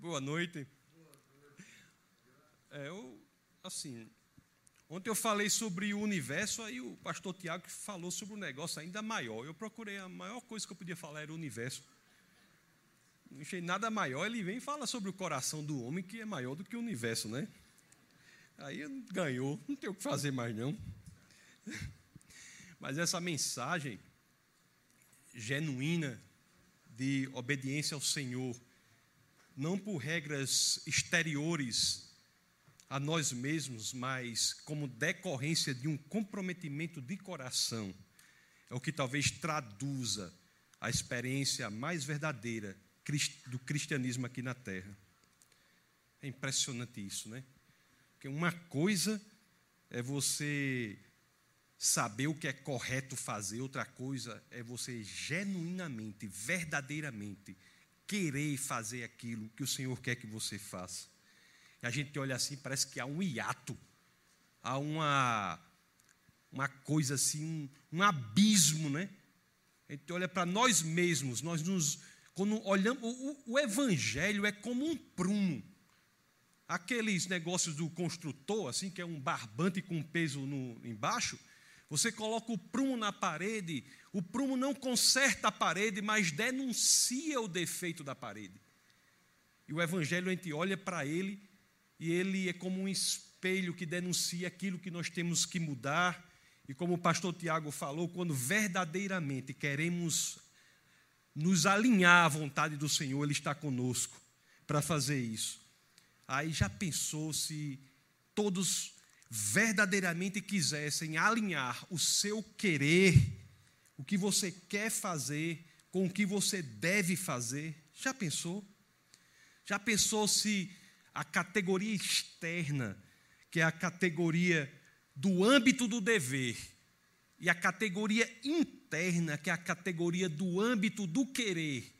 Boa noite. É, eu, assim, ontem eu falei sobre o universo, aí o pastor Tiago falou sobre um negócio ainda maior. Eu procurei, a maior coisa que eu podia falar era o universo. Não achei nada maior, ele vem e fala sobre o coração do homem, que é maior do que o universo, né? Aí ganhou, não tem o que fazer mais não. Mas essa mensagem genuína de obediência ao Senhor, não por regras exteriores a nós mesmos, mas como decorrência de um comprometimento de coração, é o que talvez traduza a experiência mais verdadeira do cristianismo aqui na terra. É impressionante isso, né? Porque uma coisa é você saber o que é correto fazer, outra coisa é você genuinamente, verdadeiramente querer fazer aquilo que o Senhor quer que você faça. E a gente olha assim, parece que há um hiato, há uma, uma coisa assim, um, um abismo, né? A gente olha para nós mesmos, nós nos. Quando olhamos, o, o Evangelho é como um prumo. Aqueles negócios do construtor, assim, que é um barbante com peso no, embaixo, você coloca o prumo na parede, o prumo não conserta a parede, mas denuncia o defeito da parede. E o Evangelho, a gente olha para ele e ele é como um espelho que denuncia aquilo que nós temos que mudar. E como o pastor Tiago falou, quando verdadeiramente queremos nos alinhar à vontade do Senhor, Ele está conosco para fazer isso. Aí já pensou se todos verdadeiramente quisessem alinhar o seu querer, o que você quer fazer, com o que você deve fazer. Já pensou? Já pensou se a categoria externa, que é a categoria do âmbito do dever, e a categoria interna, que é a categoria do âmbito do querer,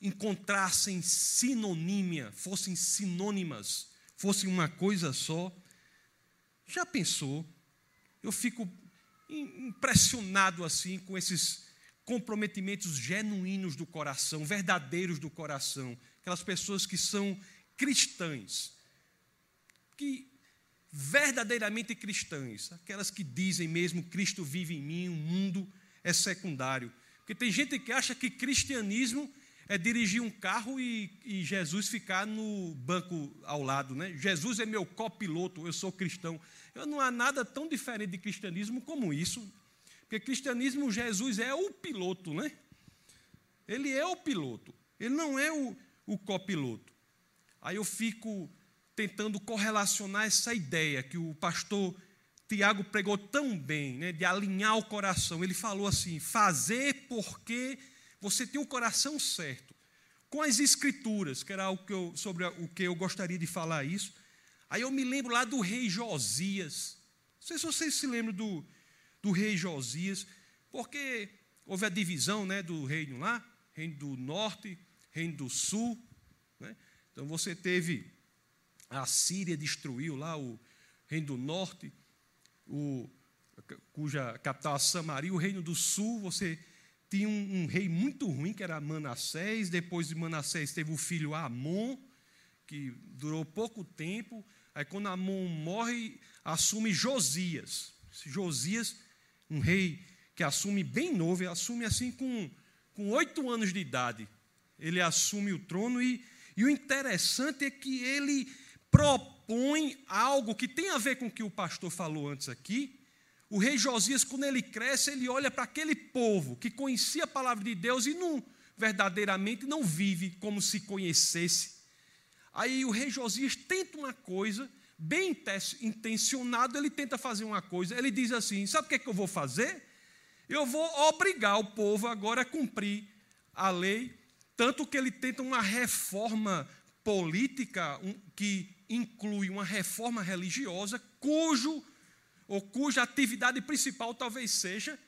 encontrassem sinonímia, fossem sinônimas, fossem uma coisa só? Já pensou? Eu fico impressionado assim com esses comprometimentos genuínos do coração, verdadeiros do coração, aquelas pessoas que são cristãs, que verdadeiramente cristãs, aquelas que dizem mesmo Cristo vive em mim, o mundo é secundário. Porque tem gente que acha que cristianismo é dirigir um carro e, e, Jesus ficar no banco ao lado. Né? Jesus é meu copiloto, eu sou cristão. Eu, não há nada tão diferente de cristianismo como isso. Porque cristianismo, Jesus é o piloto, né? Ele é o piloto, ele não é o, o copiloto. Aí eu fico tentando correlacionar essa ideia que o pastor Tiago pregou tão bem, né, de alinhar o coração. Ele falou assim: fazer porque você tem o coração certo. Com as escrituras, que era o que eu, sobre o que eu gostaria de falar isso. Aí eu me lembro lá do rei Josias. Não sei se vocês se lembram do, do rei Josias, porque houve a divisão né, do reino lá, reino do norte, reino do sul. Né? Então você teve a Síria destruiu lá o reino do norte, o, cuja capital é Samaria, o reino do sul, você tinha um, um, rei muito ruim, que era Manassés. Depois de Manassés teve o filho Amon, que durou pouco tempo. Aí, quando Amon morre, assume Josias. Josias, um rei que assume bem novo, assume assim com, com oito anos de idade. Ele assume o trono e, e o interessante é que ele propõe algo que tem a ver com o que o pastor falou antes aqui, o rei Josias, quando ele cresce, ele olha para aquele povo que conhecia a palavra de Deus e não verdadeiramente não vive como se conhecesse. Aí o rei Josias tenta uma coisa, bem intencionado, ele tenta fazer uma coisa. Ele diz assim: Sabe o que, é que eu vou fazer? Eu vou obrigar o povo agora a cumprir a lei. Tanto que ele tenta uma reforma política que inclui uma reforma religiosa, cujo ou cuja atividade principal talvez seja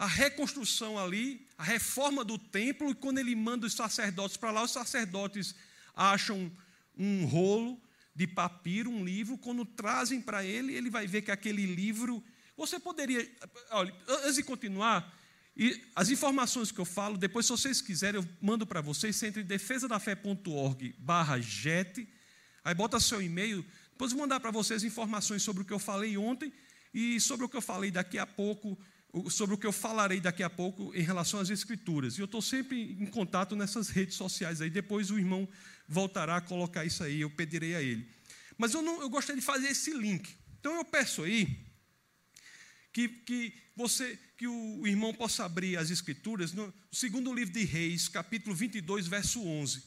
a reconstrução ali, a reforma do templo, e quando ele manda os sacerdotes para lá, os sacerdotes acham um rolo de papiro, um livro, quando trazem para ele, ele vai ver que aquele livro. Você poderia. Olha, antes de continuar, E as informações que eu falo, depois, se vocês quiserem, eu mando para vocês. Você entra em defesadafé.org barra jet, aí bota seu e-mail. Depois vou mandar para vocês informações sobre o que eu falei ontem e sobre o que eu falei daqui a pouco, sobre o que eu falarei daqui a pouco em relação às Escrituras. E eu estou sempre em contato nessas redes sociais aí. Depois o irmão voltará a colocar isso aí, eu pedirei a ele. Mas eu, não, eu gostaria de fazer esse link. Então eu peço aí que, que você que o irmão possa abrir as escrituras no segundo livro de Reis, capítulo 22, verso 11.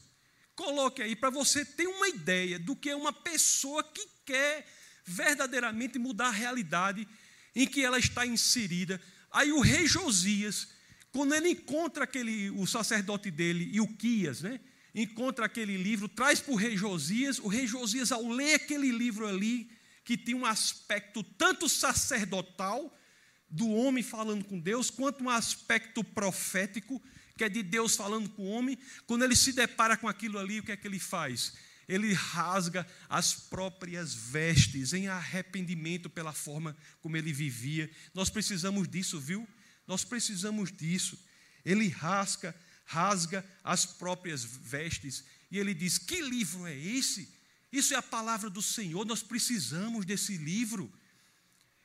Coloque aí para você ter uma ideia do que é uma pessoa que quer verdadeiramente mudar a realidade em que ela está inserida. Aí o rei Josias, quando ele encontra aquele o sacerdote dele, Ilquias, né? Encontra aquele livro, traz para o rei Josias. O rei Josias, ao ler aquele livro ali, que tem um aspecto tanto sacerdotal, do homem falando com Deus, quanto um aspecto profético, que é de Deus falando com o homem. Quando ele se depara com aquilo ali, o que é que ele faz? Ele rasga as próprias vestes em arrependimento pela forma como ele vivia. Nós precisamos disso, viu? Nós precisamos disso. Ele rasga, rasga as próprias vestes e ele diz: Que livro é esse? Isso é a palavra do Senhor, nós precisamos desse livro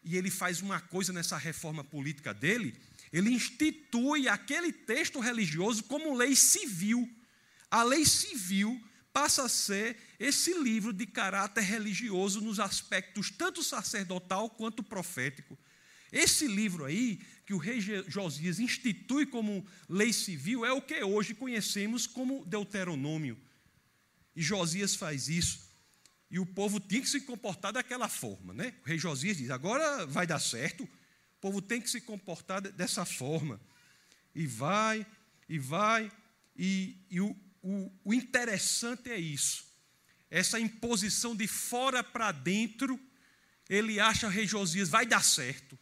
e ele faz uma coisa nessa reforma política dele, ele institui aquele texto religioso como lei civil. A lei civil passa a ser esse livro de caráter religioso nos aspectos tanto sacerdotal quanto profético. Esse livro aí, que o rei Josias institui como lei civil, é o que hoje conhecemos como Deuteronômio. E Josias faz isso. E o povo tinha que se comportar daquela forma, né? O rei Josias diz: agora vai dar certo, o povo tem que se comportar dessa forma. E vai, e vai, e, e o, o, o interessante é isso. Essa imposição de fora para dentro, ele acha rei Josias, vai dar certo.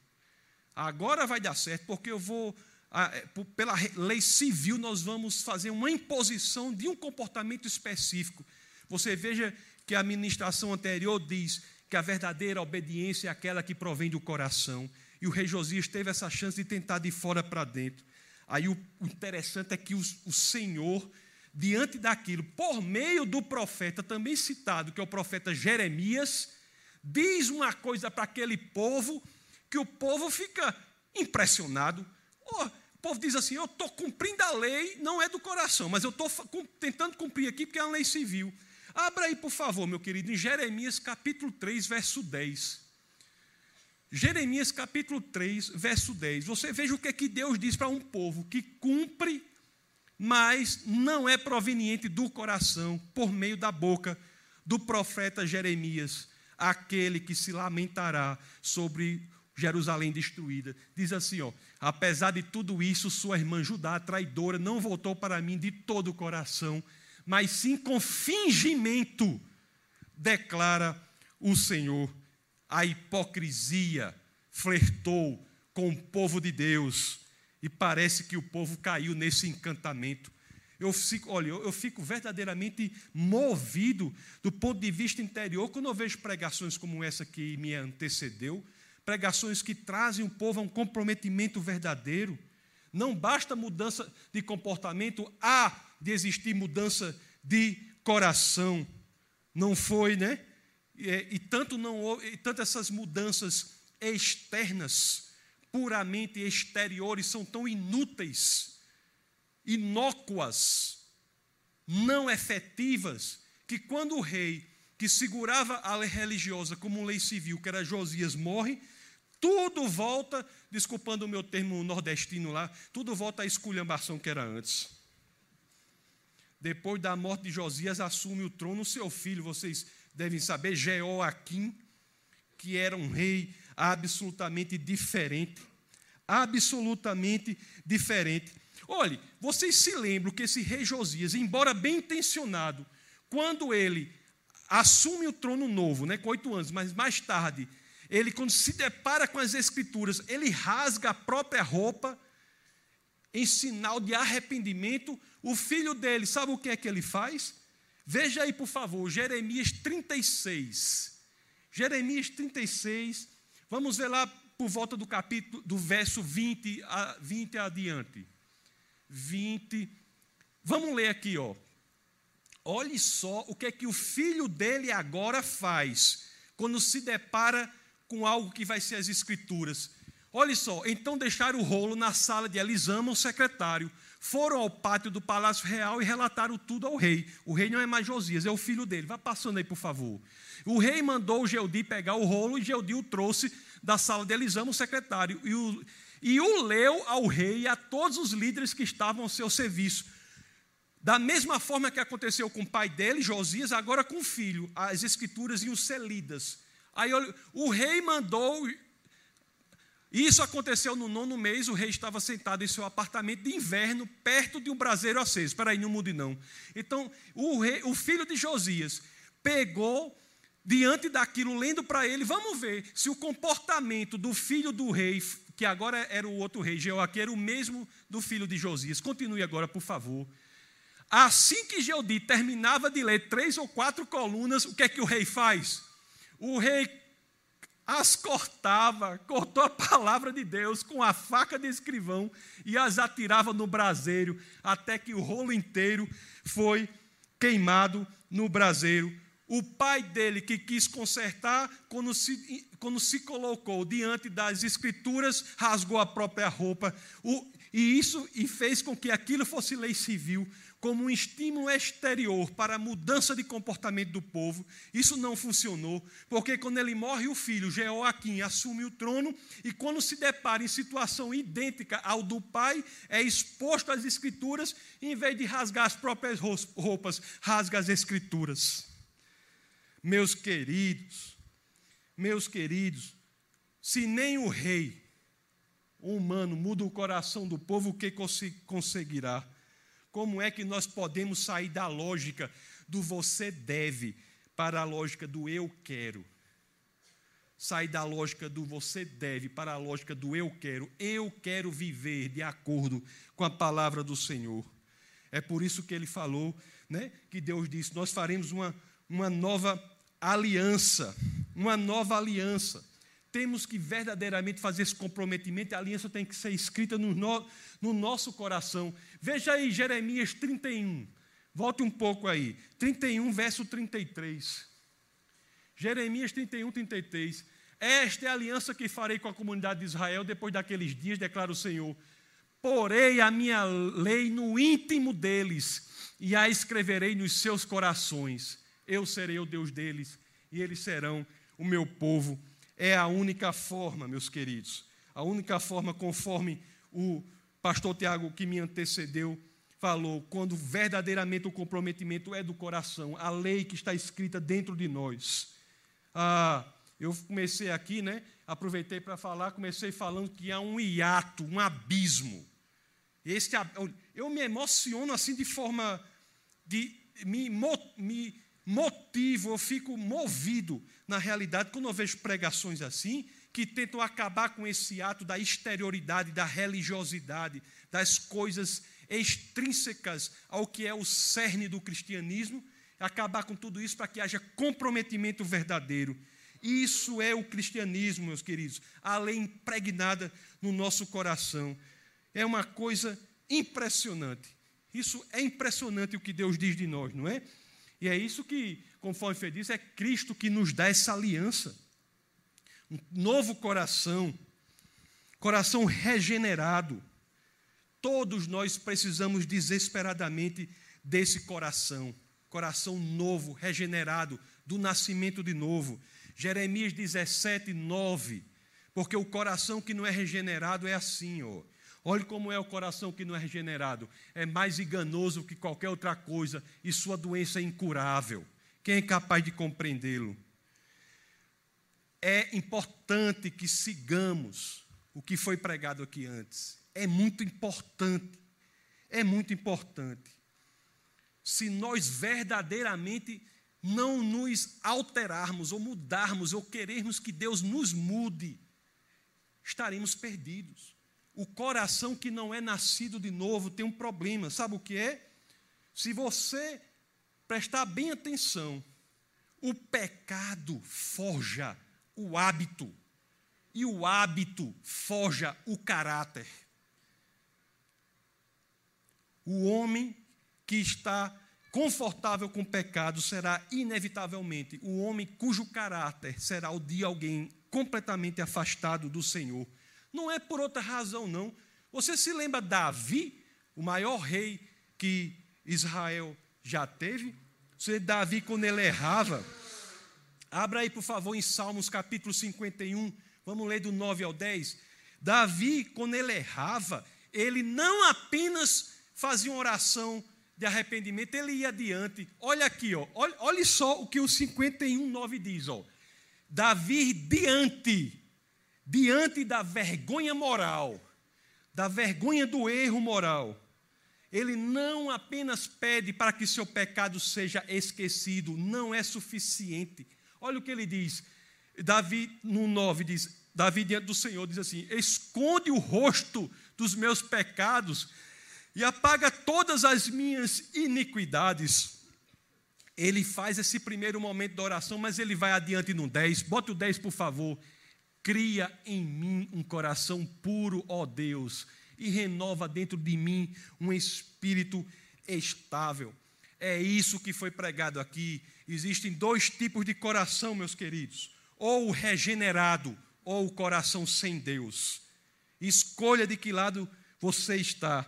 Agora vai dar certo, porque eu vou, é, pela lei civil, nós vamos fazer uma imposição de um comportamento específico. Você veja que a administração anterior diz que a verdadeira obediência é aquela que provém do coração. E o rei Josias teve essa chance de tentar de fora para dentro. Aí o, interessante é que o Senhor, diante daquilo, por meio do profeta, também citado, que é o profeta Jeremias, diz uma coisa para aquele povo que o povo fica impressionado. Oh, o povo diz assim: Eu estou cumprindo a lei, não é do coração, mas eu estou tentando cumprir aqui porque é uma lei civil. Abra aí, por favor, meu querido, em Jeremias capítulo 3, verso 10. Jeremias capítulo 3, verso 10. Você veja o que, é que Deus diz para um povo que cumpre, mas não é proveniente do coração, por meio da boca do profeta Jeremias, aquele que se lamentará sobre Jerusalém destruída. Diz assim, ó: Apesar de tudo isso, sua irmã Judá, traidora, não voltou para mim de todo o coração mas sim com fingimento, declara o Senhor. A hipocrisia flertou com o povo de Deus e parece que o povo caiu nesse encantamento. Eu fico, olha, eu, fico verdadeiramente movido do ponto de vista interior quando eu vejo pregações como essa que me antecedeu, pregações que trazem o povo a um comprometimento verdadeiro. Não basta mudança de comportamento, há de existir mudança de coração. Não foi, né? E, e tanto não e tanto essas mudanças externas, puramente exteriores, são tão inúteis, inócuas, não efetivas, que quando o rei que segurava a lei religiosa como lei civil, que era Josias, morre, tudo volta, desculpando o meu termo nordestino lá, tudo volta à esculhambação que era antes. Depois da morte de Josias, assume o trono seu filho, vocês devem saber, Jeoaquim, que era um rei absolutamente diferente. Absolutamente diferente. Olhe, vocês se lembram que esse rei Josias, embora bem intencionado, quando ele assume o trono novo, né, com oito anos, mas mais tarde, ele, quando se depara com as escrituras, ele rasga a própria roupa em sinal de arrependimento, o filho dele, sabe o que é que ele faz? Veja aí, por favor, Jeremias 36. Jeremias 36, vamos ver lá por volta do capítulo do verso 20 a 20 adiante. 20. Vamos ler aqui, ó. Olhe só o que é que o filho dele agora faz quando se depara com algo que vai ser as escrituras. Olhe só, então deixaram o rolo na sala de Elisama, o secretário. Foram ao pátio do palácio real e relataram tudo ao rei. O rei não é mais Josias, é o filho dele. Vá passando aí, por favor. O rei mandou o Geudi pegar o rolo e Geudi o trouxe da sala de Elisama, o secretário, e o, e o leu ao rei e a todos os líderes que estavam ao seu serviço. Da mesma forma que aconteceu com o pai dele, Josias, agora com o filho, as escrituras iam ser lidas. Aí o rei mandou. Isso aconteceu no nono mês, o rei estava sentado em seu apartamento de inverno, perto de um braseiro aceso. Espera aí, não mude não. Então, o, rei, o filho de Josias pegou diante daquilo, lendo para ele, vamos ver se o comportamento do filho do rei, que agora era o outro rei, Jeoaquim, era o mesmo do filho de Josias. Continue agora, por favor. Assim que Geodi terminava de ler três ou quatro colunas, o que é que o rei faz? O rei as cortava, cortou a palavra de Deus com a faca de escrivão e as atirava no braseiro, até que o rolo inteiro foi queimado no braseiro o pai dele, que quis consertar, quando se, quando se colocou diante das escrituras, rasgou a própria roupa. O, e isso e fez com que aquilo fosse lei civil, como um estímulo exterior para a mudança de comportamento do povo. Isso não funcionou, porque quando ele morre, o filho, Jeoaquim, assume o trono, e quando se depara em situação idêntica ao do pai, é exposto às escrituras, e em vez de rasgar as próprias roupas, rasga as escrituras. Meus queridos, meus queridos, se nem o rei humano muda o coração do povo, o que conseguirá? Como é que nós podemos sair da lógica do você deve para a lógica do eu quero? Sair da lógica do você deve para a lógica do eu quero. Eu quero viver de acordo com a palavra do Senhor. É por isso que ele falou, né, que Deus disse: Nós faremos uma, uma nova aliança, uma nova aliança. Temos que verdadeiramente fazer esse comprometimento, a aliança tem que ser escrita no, no, no nosso coração. Veja aí Jeremias 31, volte um pouco aí, 31, verso 33. Jeremias 31, 33. Esta é a aliança que farei com a comunidade de Israel depois daqueles dias, declara o Senhor. Porei a minha lei no íntimo deles e a escreverei nos seus corações eu serei o Deus deles e eles serão o meu povo. É a única forma, meus queridos, a única forma conforme o pastor Tiago que me antecedeu falou, quando verdadeiramente o comprometimento é do coração, a lei que está escrita dentro de nós. Ah, eu comecei aqui, né? Aproveitei para falar, comecei falando que há um hiato, um abismo. Este, eu me emociono assim de forma de me, me motivo, eu fico movido, na realidade, quando eu vejo pregações assim, que tentam acabar com esse ato da exterioridade, da religiosidade, das coisas extrínsecas ao que é o cerne do cristianismo, acabar com tudo isso para que haja comprometimento verdadeiro. Isso é o cristianismo, meus queridos, a lei impregnada no nosso coração. É uma coisa impressionante. Isso é impressionante o que Deus diz de nós, não é? E é isso que, conforme Fê disse, é Cristo que nos dá essa aliança. Um novo coração, coração regenerado. Todos nós precisamos desesperadamente desse coração, coração novo, regenerado, do nascimento de novo. Jeremias 17, 9. Porque o coração que não é regenerado é assim, ó. Olhe como é o coração que não é regenerado. É mais enganoso que qualquer outra coisa e sua doença é incurável. Quem é capaz de compreendê-lo? É importante que sigamos o que foi pregado aqui antes. É muito importante. É muito importante. Se nós verdadeiramente não nos alterarmos ou mudarmos ou querermos que Deus nos mude, estaremos perdidos. O coração que não é nascido de novo tem um problema. Sabe o que é? Se você prestar bem atenção, o pecado forja o hábito. e o hábito forja o caráter. O homem que está confortável com o pecado será inevitavelmente o homem cujo caráter será o de alguém completamente afastado do Senhor. Não é por outra razão, não. Você se lembra Davi, o maior rei que Israel já teve? Você Davi, quando ele errava, abra aí, por favor, em Salmos capítulo 51, vamos ler do 9 ao 10. Davi, quando ele errava, ele não apenas fazia uma oração de arrependimento, ele ia adiante. Olha aqui, ó, olha, olha só o que o 51, 9 diz. Ó. Davi diante, diante da vergonha moral, da vergonha do erro moral, ele não apenas pede para que seu pecado seja esquecido, não é suficiente. Olha o que ele diz. Davi, no 9, diz: Davi diante do Senhor diz assim: Esconde o rosto dos meus pecados e apaga todas as minhas iniquidades. Ele faz esse primeiro momento da oração, mas ele vai adiante no 10. Bota o 10, por favor. Cria em mim um coração puro, ó Deus, e renova dentro de mim um espírito estável. É isso que foi pregado aqui. Existem dois tipos de coração, meus queridos: ou o regenerado, ou o coração sem Deus. Escolha de que lado você está.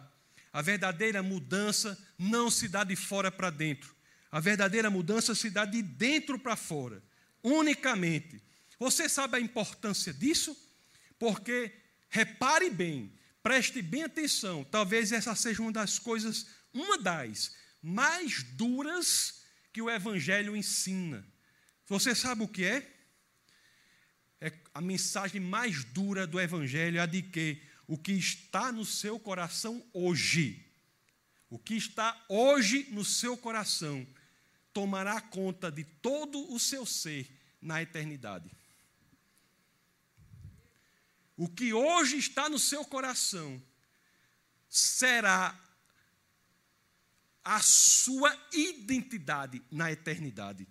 A verdadeira mudança não se dá de fora para dentro. A verdadeira mudança se dá de dentro para fora, unicamente. Você sabe a importância disso? Porque, repare bem, preste bem atenção, talvez essa seja uma das coisas, uma das mais duras que o Evangelho ensina. Você sabe o que é? É a mensagem mais dura do Evangelho, é a de que o que está no seu coração hoje, o que está hoje no seu coração, tomará conta de todo o seu ser na eternidade. O que hoje está no seu coração será a sua identidade na eternidade.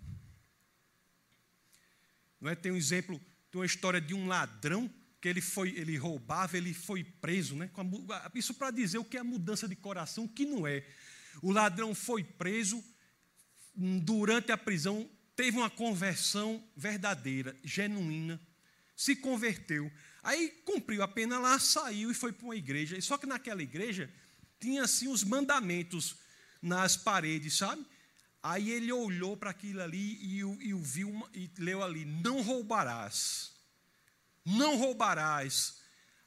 Não é? Tem um exemplo, tem uma história de um ladrão que ele foi, ele roubava, ele foi preso, né? Isso para dizer o que é mudança de coração, o que não é. O ladrão foi preso hum, durante a prisão, teve uma conversão verdadeira, genuína, se converteu. Aí cumpriu a pena lá, saiu e foi para uma igreja. Só que naquela igreja tinha assim os mandamentos nas paredes, sabe? Aí ele olhou para aquilo ali e, e, viu e leu ali: não roubarás não roubarás.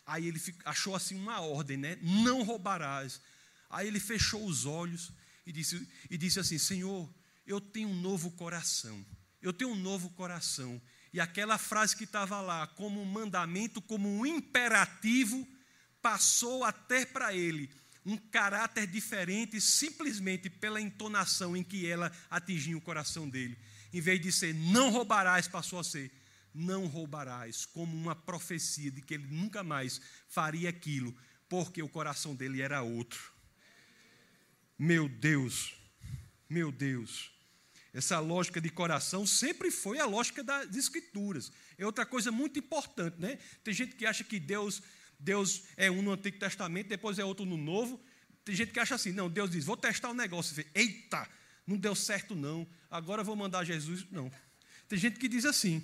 Aí ele achou assim uma ordem, né? Não roubarás. Aí ele fechou os olhos e disse, e disse assim: Senhor, eu tenho um novo coração. Eu tenho um novo coração. E aquela frase que estava lá, como um mandamento, como um imperativo, passou até para ele um caráter diferente, simplesmente pela entonação em que ela atingiu o coração dele. Em vez de ser não roubarás, passou a ser não roubarás, como uma profecia de que ele nunca mais faria aquilo, porque o coração dele era outro. Meu Deus, meu Deus. Essa lógica de coração sempre foi a lógica das escrituras. É outra coisa muito importante, né? Tem gente que acha que Deus, Deus é um no Antigo Testamento, depois é outro no Novo. Tem gente que acha assim, não, Deus diz, vou testar o um negócio. Você, Eita, não deu certo não, agora vou mandar Jesus. Não. Tem gente que diz assim.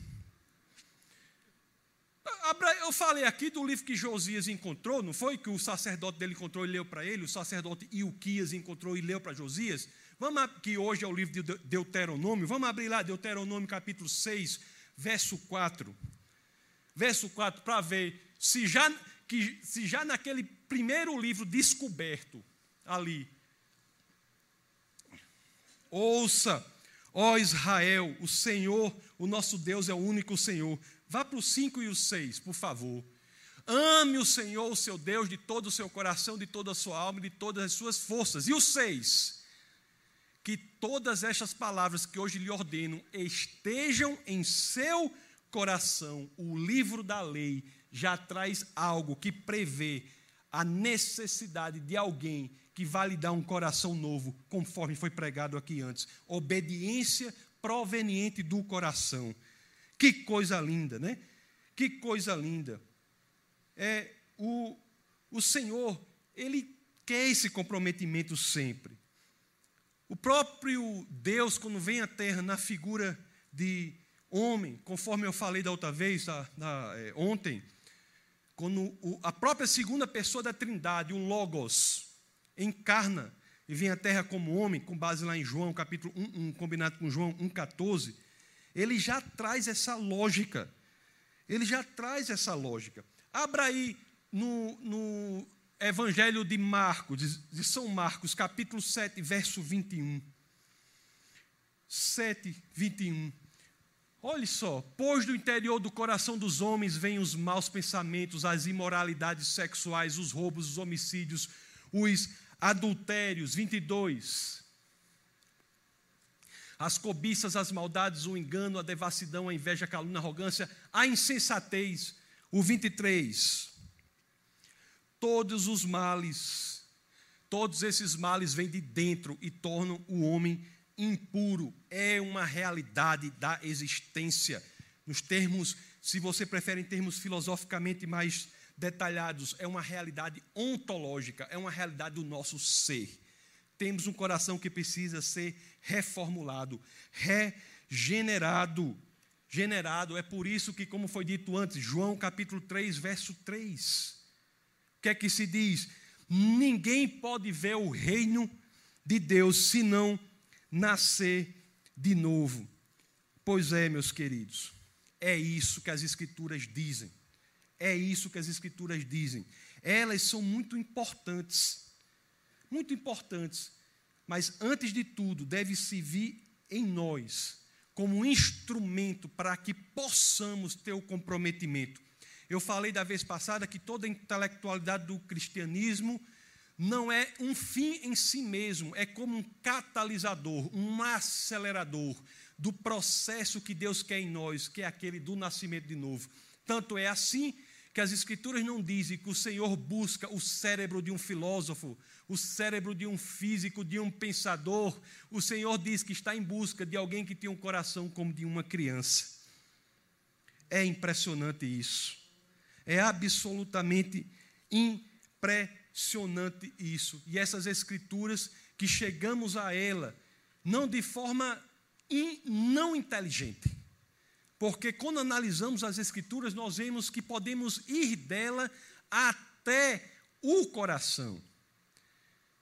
Eu falei aqui do livro que Josias encontrou, não foi? Que o sacerdote dele encontrou e leu para ele, o sacerdote Ilquias encontrou e leu para Josias. Vamos, que hoje é o livro de Deuteronômio, vamos abrir lá, Deuteronômio capítulo 6, verso 4. Verso 4, para ver se já, que, se já naquele primeiro livro descoberto ali. Ouça, ó Israel, o Senhor, o nosso Deus é o único Senhor. Vá para o 5 e o 6, por favor. Ame o Senhor, o seu Deus, de todo o seu coração, de toda a sua alma, de todas as suas forças. E o 6, que todas estas palavras que hoje lhe ordeno estejam em seu coração. O livro da lei já traz algo que prevê a necessidade de alguém que vai lhe dar um coração novo, conforme foi pregado aqui antes. Obediência proveniente do coração. Que coisa linda, né? Que coisa linda. É o, o Senhor, ele quer esse comprometimento sempre. O próprio Deus, quando vem à terra na figura de homem, conforme eu falei da outra vez, da, da, é, ontem, quando o, a própria segunda pessoa da Trindade, o Logos, encarna e vem à terra como homem, com base lá em João, capítulo 1, 1 combinado com João 1,14, ele já traz essa lógica. Ele já traz essa lógica. Abra aí no, no Evangelho de Marcos, de, São Marcos, capítulo 7, verso 21. 7, 21. Olhe só, pois do interior do coração dos homens vêm os maus pensamentos, as imoralidades sexuais, os roubos, os homicídios, os adultérios, 22. As cobiças, as maldades, o engano, a devassidão, a inveja, a calúnia, a arrogância, a insensatez, o 23. Todos os males, todos esses males vêm de dentro e tornam o homem impuro. É uma realidade da existência. Nos termos, se você prefere em termos filosoficamente mais detalhados, é uma realidade ontológica, é uma realidade do nosso ser. Temos um coração que precisa ser reformulado, regenerado. Generado, é por isso que, como foi dito antes, João capítulo 3, verso 3. O que é que se diz? Ninguém pode ver o reino de Deus se não nascer de novo. Pois é, meus queridos, é isso que as Escrituras dizem. É isso que as Escrituras dizem. Elas são muito importantes, muito importantes, mas antes de tudo, deve se vir em nós como um instrumento para que possamos ter o comprometimento. Eu falei da vez passada que toda a intelectualidade do cristianismo não é um fim em si mesmo, é como um catalisador, um acelerador do processo que Deus quer em nós, que é aquele do nascimento de novo. Tanto é assim que as Escrituras não dizem que o Senhor busca o cérebro de um filósofo, o cérebro de um físico, de um pensador. O Senhor diz que está em busca de alguém que tem um coração como de uma criança. É impressionante isso. É absolutamente impressionante isso. E essas Escrituras que chegamos a ela, não de forma in, não inteligente porque quando analisamos as Escrituras, nós vemos que podemos ir dela até o coração.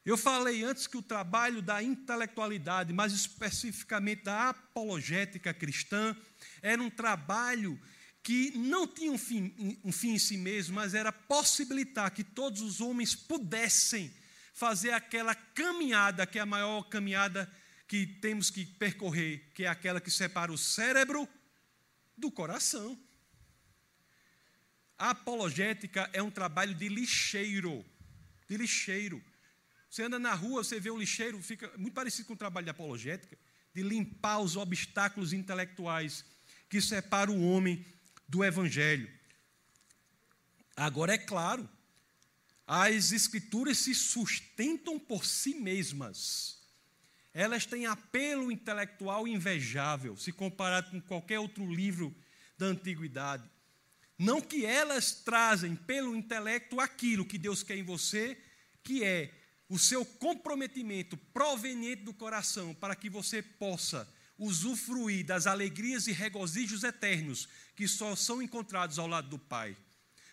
Eu falei antes que o trabalho da intelectualidade, mais especificamente da apologética cristã, era um trabalho que não tinha um fim, um fim em si mesmo, mas era possibilitar que todos os homens pudessem fazer aquela caminhada, que é a maior caminhada que temos que percorrer, que é aquela que separa o cérebro do coração. A apologética é um trabalho de lixeiro, de lixeiro. Você anda na rua, você vê um lixeiro, fica muito parecido com o trabalho de apologética, de limpar os obstáculos intelectuais que separam o homem do evangelho. Agora é claro, as escrituras se sustentam por si mesmas elas têm apelo intelectual invejável, se comparado com qualquer outro livro da antiguidade. Não que elas trazem pelo intelecto aquilo que Deus quer em você, que é o seu comprometimento proveniente do coração, para que você possa usufruir das alegrias e regozijos eternos que só são encontrados ao lado do Pai.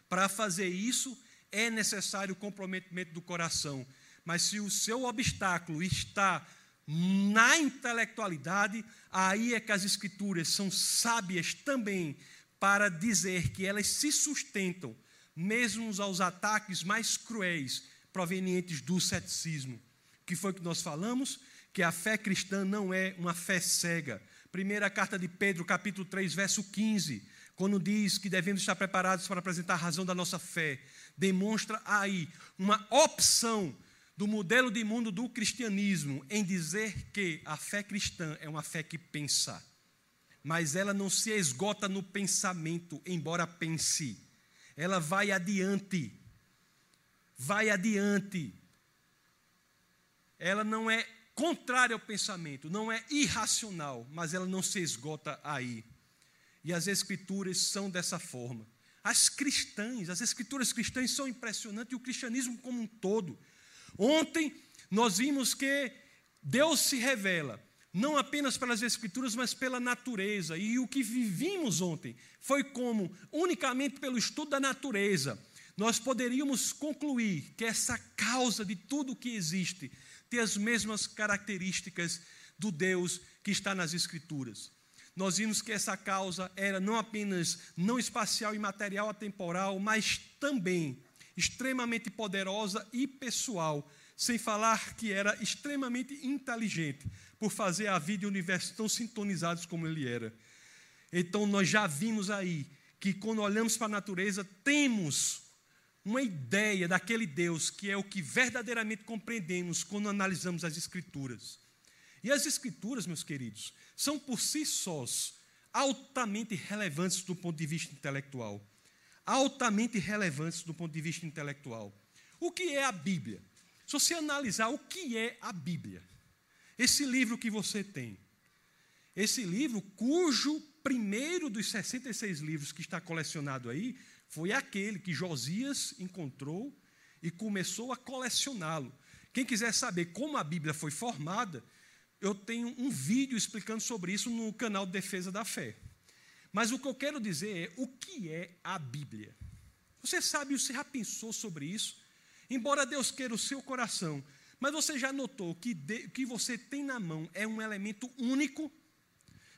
Para fazer isso, é necessário o comprometimento do coração. Mas se o seu obstáculo está na intelectualidade, aí é que as escrituras são sábias também para dizer que elas se sustentam, mesmo aos ataques mais cruéis provenientes do ceticismo. Que foi que nós falamos? Que a fé cristã não é uma fé cega. Primeira carta de Pedro, capítulo 3, verso 15, quando diz que devemos estar preparados para apresentar a razão da nossa fé, demonstra aí uma opção do modelo de mundo do cristianismo em dizer que a fé cristã é uma fé que pensa, mas ela não se esgota no pensamento, embora pense. Ela vai adiante. Vai adiante. Ela não é contrária ao pensamento, não é irracional, mas ela não se esgota aí. E as escrituras são dessa forma. As cristãs, as escrituras cristãs são impressionantes e o cristianismo como um todo. Ontem nós vimos que Deus se revela não apenas pelas escrituras, mas pela natureza. E o que vivimos ontem foi como unicamente pelo estudo da natureza nós poderíamos concluir que essa causa de tudo o que existe tem as mesmas características do Deus que está nas escrituras nós vimos que essa causa era não apenas não espacial e material atemporal, mas também extremamente poderosa e pessoal, sem falar que era extremamente inteligente por fazer a vida e o universo tão sintonizados como ele era. Então nós já vimos aí que quando olhamos para a natureza, temos uma ideia daquele Deus que é o que verdadeiramente compreendemos quando analisamos as Escrituras. E as Escrituras, meus queridos, são por si sós altamente relevantes do ponto de vista intelectual. Altamente relevantes do ponto de vista intelectual. O que é a Bíblia? Se você analisar o que é a Bíblia, esse livro que você tem, esse livro cujo primeiro dos 66 livros que está colecionado aí foi aquele que Josias encontrou e começou a colecioná-lo. Quem quiser saber como a Bíblia foi formada, eu tenho um vídeo explicando sobre isso no canal Defesa da Fé. Mas o que eu quero dizer é o que é a Bíblia. Você sabe, você já pensou sobre isso? Embora Deus queira o seu coração, mas você já notou que o que você tem na mão é um elemento único,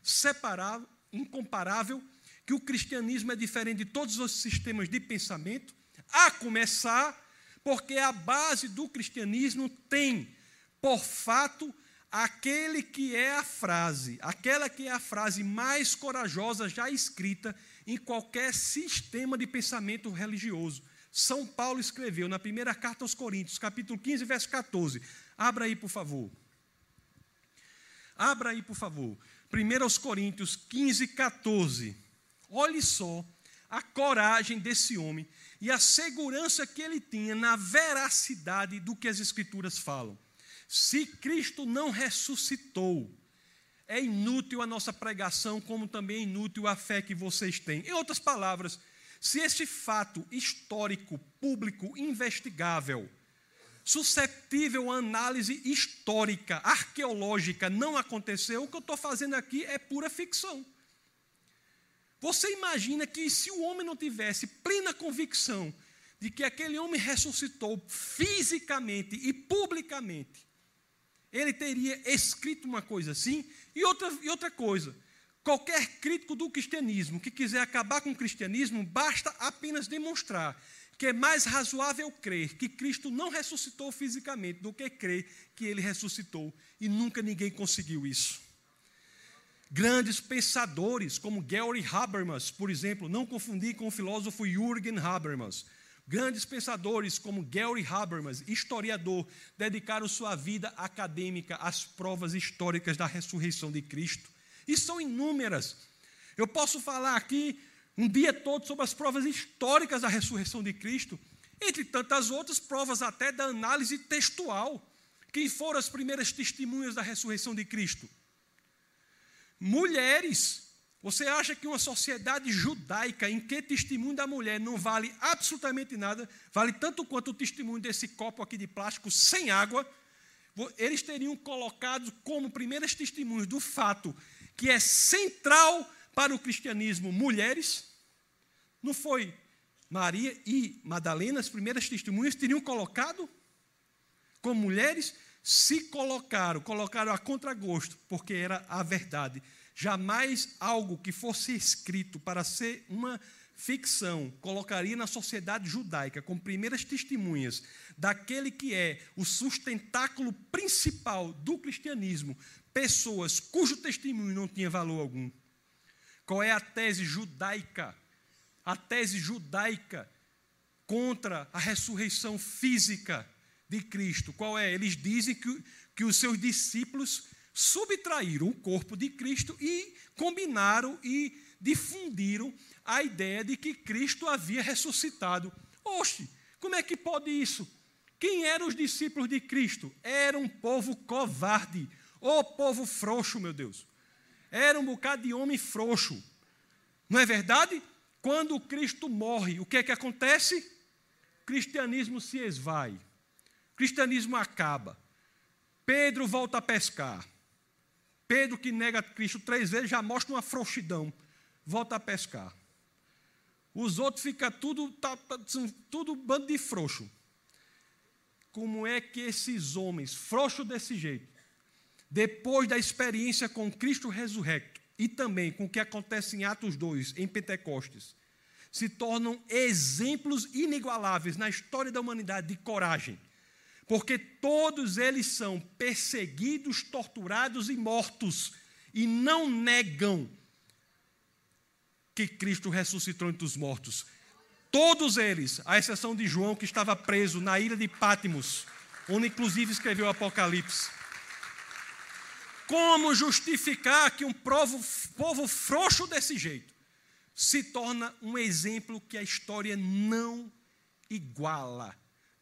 separável, incomparável, que o cristianismo é diferente de todos os sistemas de pensamento, a começar porque a base do cristianismo tem, por fato, aquele que é a frase, aquela que é a frase mais corajosa já escrita em qualquer sistema de pensamento religioso. São Paulo escreveu na primeira carta aos Coríntios, capítulo 15, verso 14. Abra aí, por favor. Abra aí, por favor. 1 aos Coríntios 15, 14. Olhe só a coragem desse homem e a segurança que ele tinha na veracidade do que as Escrituras falam. Se Cristo não ressuscitou, é inútil a nossa pregação, como também é inútil a fé que vocês têm. Em outras palavras, se este fato histórico, público, investigável, susceptível a análise histórica, arqueológica, não aconteceu, o que eu estou fazendo aqui é pura ficção. Você imagina que se o homem não tivesse plena convicção de que aquele homem ressuscitou fisicamente e publicamente, ele teria escrito uma coisa assim. E outra, e outra coisa, qualquer crítico do cristianismo que quiser acabar com o cristianismo, basta apenas demonstrar que é mais razoável crer que Cristo não ressuscitou fisicamente do que crer que ele ressuscitou. E nunca ninguém conseguiu isso. Grandes pensadores, como Gary Habermas, por exemplo, não confundir com o filósofo Jürgen Habermas. Grandes pensadores como Gary Habermas, historiador, dedicaram sua vida acadêmica às provas históricas da ressurreição de Cristo. E são inúmeras. Eu posso falar aqui um dia todo sobre as provas históricas da ressurreição de Cristo, entre tantas outras provas até da análise textual. Quem foram as primeiras testemunhas da ressurreição de Cristo? Mulheres você acha que uma sociedade judaica em que testemunho da mulher não vale absolutamente nada, vale tanto quanto o testemunho desse copo aqui de plástico sem água? Eles teriam colocado como primeiras testemunhas do fato que é central para o cristianismo mulheres? Não foi Maria e Madalena, as primeiras testemunhas, teriam colocado como mulheres? Se colocaram, colocaram a contragosto, porque era a verdade. Jamais algo que fosse escrito para ser uma ficção colocaria na sociedade judaica como primeiras testemunhas daquele que é o sustentáculo principal do cristianismo, pessoas cujo testemunho não tinha valor algum. Qual é a tese judaica? A tese judaica contra a ressurreição física de Cristo. Qual é? Eles dizem que, que os seus discípulos subtraíram o corpo de Cristo e combinaram e difundiram a ideia de que Cristo havia ressuscitado. Oxe, como é que pode isso? Quem eram os discípulos de Cristo? Era um povo covarde, ô povo frouxo, meu Deus. Era um bocado de homem frouxo. Não é verdade? Quando Cristo morre, o que é que acontece? O cristianismo se esvai. O cristianismo acaba. Pedro volta a pescar. Pedro, que nega Cristo três vezes, já mostra uma frouxidão. Volta a pescar. Os outros ficam tudo, tá, tá, tudo bando de frouxo. Como é que esses homens, frouxos desse jeito, depois da experiência com Cristo ressurrecto e também com o que acontece em Atos 2, em Pentecostes, se tornam exemplos inigualáveis na história da humanidade de coragem, porque todos eles são perseguidos, torturados e mortos, e não negam que Cristo ressuscitou entre os mortos. Todos eles, à exceção de João, que estava preso na ilha de Pátimos, onde inclusive escreveu o Apocalipse. Como justificar que um povo, povo frouxo desse jeito se torna um exemplo que a história não iguala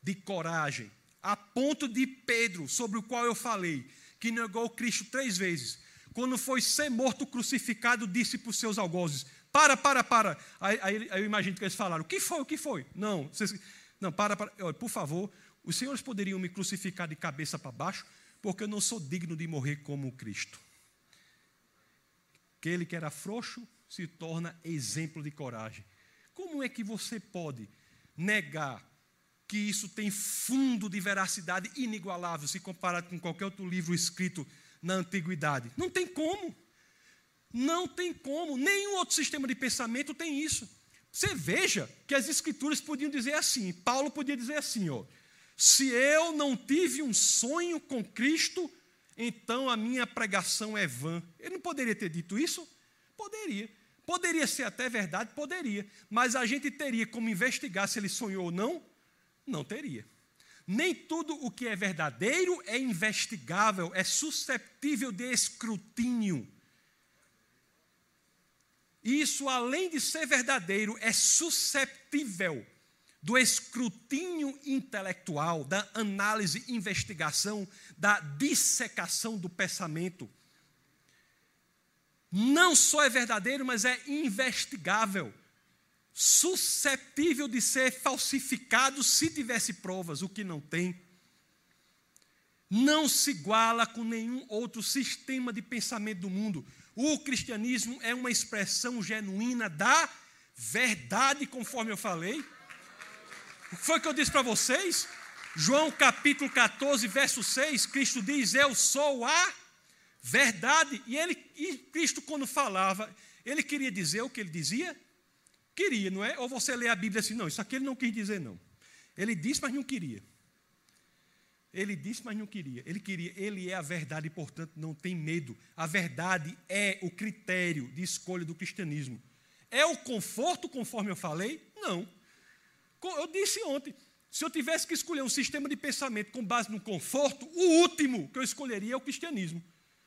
de coragem, a ponto de Pedro, sobre o qual eu falei, que negou Cristo três vezes, quando foi ser morto crucificado, disse para os seus algozes: Para, para, para. Aí, aí, aí, eu imagino que eles falaram: O que foi? O que foi? Não, vocês, não, para, para. Olha, por favor, os senhores poderiam me crucificar de cabeça para baixo, porque eu não sou digno de morrer como Cristo. Aquele que era frouxo se torna exemplo de coragem. Como é que você pode negar que isso tem fundo de veracidade inigualável se comparado com qualquer outro livro escrito na antiguidade? Não tem como. Não tem como. Nenhum outro sistema de pensamento tem isso. Você veja que as escrituras podiam dizer assim, Paulo podia dizer assim, ó, se eu não tive um sonho com Cristo, então a minha pregação é vã. Ele não poderia ter dito isso? Poderia. Poderia ser até verdade, poderia. Mas a gente teria como investigar se ele sonhou ou não? Não teria. Nem tudo o que é verdadeiro é investigável, é susceptível de escrutínio. Isso, além de ser verdadeiro, é susceptível do escrutínio intelectual, da análise, investigação, da dissecação do pensamento não só é verdadeiro, mas é investigável, suscetível de ser falsificado se tivesse provas, o que não tem. Não se iguala com nenhum outro sistema de pensamento do mundo. O cristianismo é uma expressão genuína da verdade, conforme eu falei. O que foi que eu disse para vocês? João capítulo 14, verso 6, Cristo diz: Eu sou a verdade. E, ele, e Cristo, quando falava, ele queria dizer o que ele dizia? Queria, não é? Ou você lê a Bíblia assim, não, isso aqui ele não quis dizer, não. Ele disse, mas não queria. Ele disse, mas não queria. Ele queria, ele é a verdade, portanto, não tem medo. A verdade é o critério de escolha do cristianismo. É o conforto, conforme eu falei? Não. Eu disse ontem, se eu tivesse que escolher um sistema de pensamento com base no conforto, o último que eu escolheria é o cristianismo.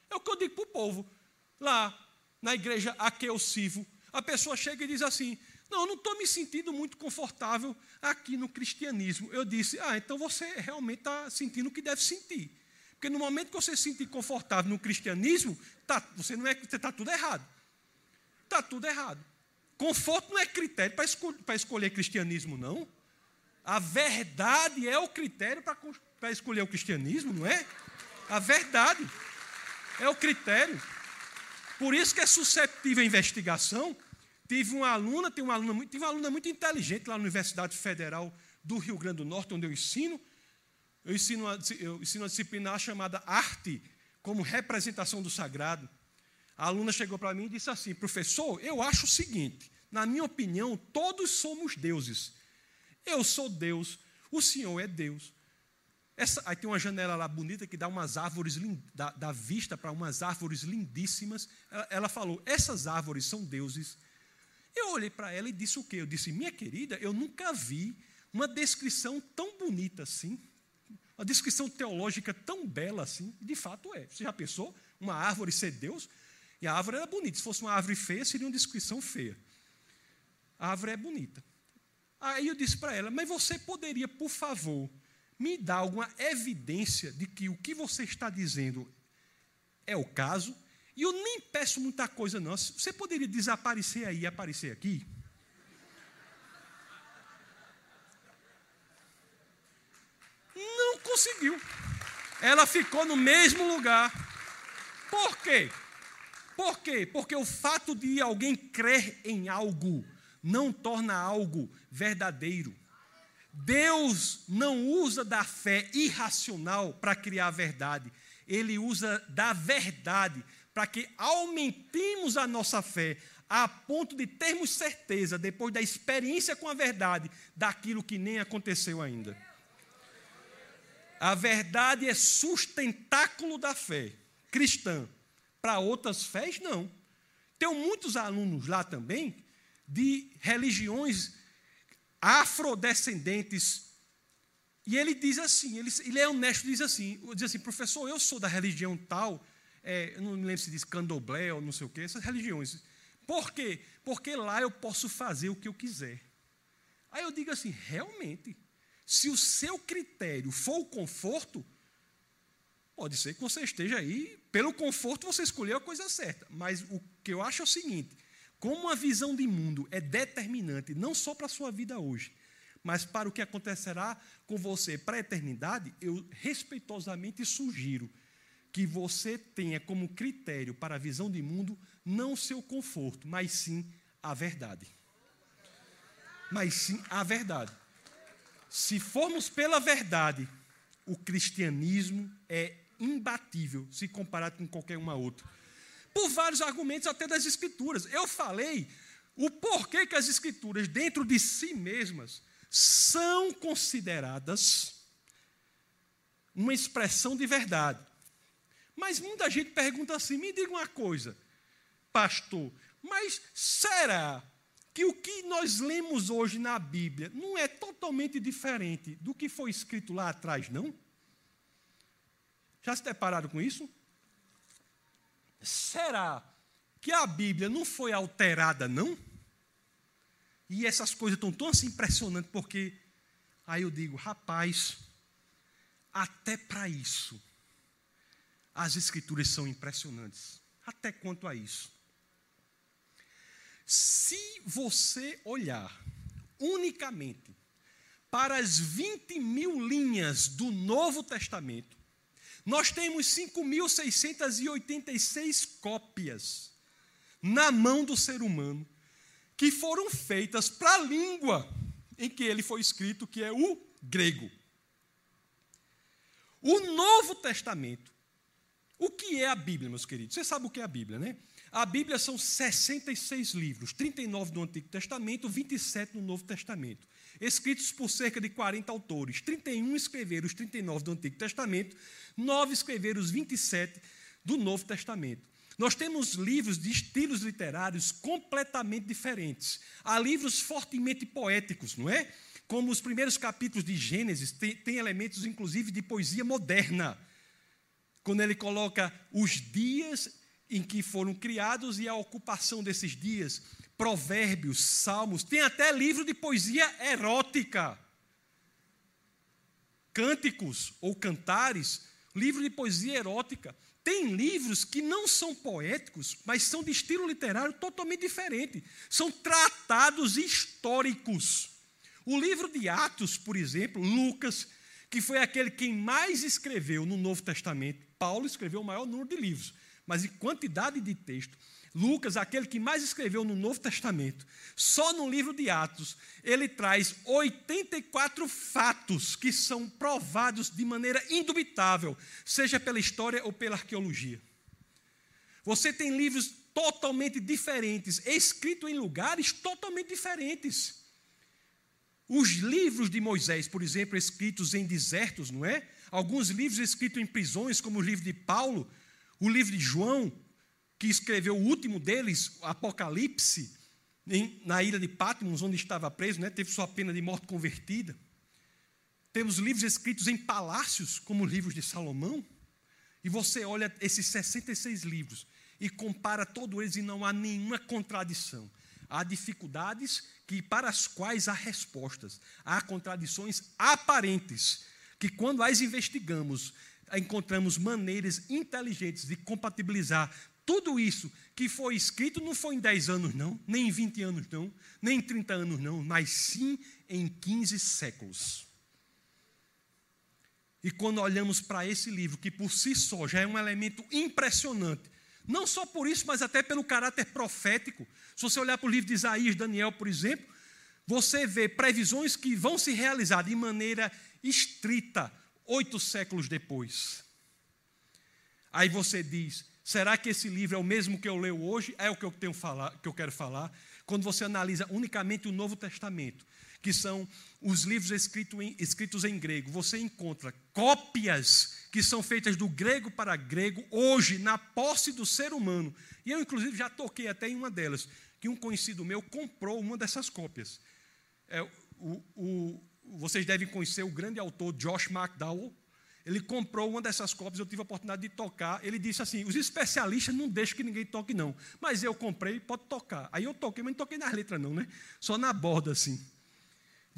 É o que eu digo para o povo. Lá, na igreja a que eu sirvo, a pessoa chega e diz assim: Não, eu não estou me sentindo muito confortável aqui no cristianismo. Eu disse: Ah, então você realmente está sentindo o que deve sentir. Porque no momento que você se sentir confortável no cristianismo, tá, você não é, está tudo errado. Está tudo errado. Conforto não é critério para escolher, escolher cristianismo, não. A verdade é o critério para escolher o cristianismo, não é? A verdade. É o critério. Por isso que é susceptível à investigação. Tive uma aluna, tem uma aluna, uma aluna muito inteligente lá na Universidade Federal do Rio Grande do Norte, onde eu ensino. Eu ensino uma, eu ensino uma disciplina chamada Arte como representação do sagrado. A aluna chegou para mim e disse assim: professor, eu acho o seguinte, na minha opinião, todos somos deuses. Eu sou Deus, o senhor é Deus. Essa, aí tem uma janela lá bonita que dá umas árvores, dá vista para umas árvores lindíssimas. Ela, ela, falou: essas árvores são deuses. Eu olhei para ela e disse o quê? Eu disse, minha querida, eu nunca vi uma descrição tão bonita assim, uma descrição teológica tão bela assim. De fato é. Você já pensou? Uma árvore ser Deus? E a árvore era bonita. Se fosse uma árvore feia, seria uma descrição feia. A árvore é bonita. Aí eu disse para ela, mas você poderia, por favor, me dá alguma evidência de que o que você está dizendo é o caso. E eu nem peço muita coisa, não. Você poderia desaparecer aí e aparecer aqui? Não conseguiu. Ela ficou no mesmo lugar. Por quê? Por quê? Porque o fato de alguém crer em algo não torna algo verdadeiro. Deus não usa da fé irracional para criar a verdade. Ele usa da verdade para que aumentemos a nossa fé a ponto de termos certeza, depois da experiência com a verdade, daquilo que nem aconteceu ainda. A verdade é sustentáculo da fé cristã. Para outras fés, não. Tem muitos alunos lá também de religiões afrodescendentes. E ele diz assim, ele, ele é honesto, diz assim, diz assim, professor, eu sou da religião tal, é, não me lembro se diz candomblé ou não sei o quê, essas religiões. Por quê? Porque lá eu posso fazer o que eu quiser. Aí eu digo assim, realmente, se o seu critério for o conforto, pode ser que você esteja aí, pelo conforto você escolheu a coisa certa. Mas o que eu acho é o seguinte: como a visão de mundo é determinante, não só para a sua vida hoje, mas para o que acontecerá com você para a eternidade, eu respeitosamente sugiro que você tenha como critério para a visão de mundo não seu conforto, mas sim a verdade. Mas sim a verdade. Se formos pela verdade, o cristianismo é imbatível se comparado com qualquer uma outra. Por vários argumentos até das escrituras. Eu falei o porquê que as escrituras dentro de si mesmas são consideradas uma expressão de verdade. Mas muita gente pergunta assim: me diga uma coisa, pastor, mas será que o que nós lemos hoje na Bíblia não é totalmente diferente do que foi escrito lá atrás, não? Já se depararam com isso? Será que a Bíblia não foi alterada, não? E essas coisas estão tão assim impressionantes, porque aí eu digo, rapaz, até para isso, as Escrituras são impressionantes. Até quanto a isso. Se você olhar unicamente para as 20 mil linhas do Novo Testamento, nós temos 5.686 cópias na mão do ser humano que foram feitas para a língua em que ele foi escrito, que é o grego. O Novo Testamento. O que é a Bíblia, meus queridos? Você sabe o que é a Bíblia, né? A Bíblia são 66 livros, 39 no Antigo Testamento, 27 no Novo Testamento. Escritos por cerca de 40 autores. 31 escreveram os 39 do Antigo Testamento, 9 escreveram os 27 do Novo Testamento. Nós temos livros de estilos literários completamente diferentes. Há livros fortemente poéticos, não é? Como os primeiros capítulos de Gênesis, tem, tem elementos, inclusive, de poesia moderna. Quando ele coloca os dias em que foram criados e a ocupação desses dias. Provérbios, salmos, tem até livro de poesia erótica. Cânticos ou cantares, livro de poesia erótica. Tem livros que não são poéticos, mas são de estilo literário totalmente diferente. São tratados históricos. O livro de Atos, por exemplo, Lucas, que foi aquele quem mais escreveu no Novo Testamento, Paulo escreveu o maior número de livros mas em quantidade de texto. Lucas, aquele que mais escreveu no Novo Testamento, só no livro de Atos, ele traz 84 fatos que são provados de maneira indubitável, seja pela história ou pela arqueologia. Você tem livros totalmente diferentes, escritos em lugares totalmente diferentes. Os livros de Moisés, por exemplo, escritos em desertos, não é? Alguns livros escritos em prisões, como o livro de Paulo, o livro de João, que escreveu o último deles, Apocalipse, em, na ilha de Patmos, onde estava preso, né, teve sua pena de morte convertida. Temos livros escritos em palácios, como os livros de Salomão. E você olha esses 66 livros e compara todos eles e não há nenhuma contradição. Há dificuldades que para as quais há respostas. Há contradições aparentes que quando as investigamos, encontramos maneiras inteligentes de compatibilizar tudo isso que foi escrito não foi em 10 anos, não, nem em 20 anos, não, nem em 30 anos, não, mas sim em 15 séculos. E quando olhamos para esse livro, que por si só já é um elemento impressionante, não só por isso, mas até pelo caráter profético. Se você olhar para o livro de Isaías, Daniel, por exemplo, você vê previsões que vão se realizar de maneira estrita oito séculos depois. Aí você diz: será que esse livro é o mesmo que eu leio hoje? É o que eu tenho falar, que eu quero falar. Quando você analisa unicamente o Novo Testamento, que são os livros escritos em, escritos em grego, você encontra cópias que são feitas do grego para grego hoje na posse do ser humano. E eu, inclusive, já toquei até em uma delas, que um conhecido meu comprou uma dessas cópias. É, o, o, vocês devem conhecer o grande autor Josh McDowell. Ele comprou uma dessas cópias, eu tive a oportunidade de tocar. Ele disse assim: os especialistas não deixam que ninguém toque, não. Mas eu comprei, pode tocar. Aí eu toquei, mas não toquei nas letras, não, né? Só na borda, assim.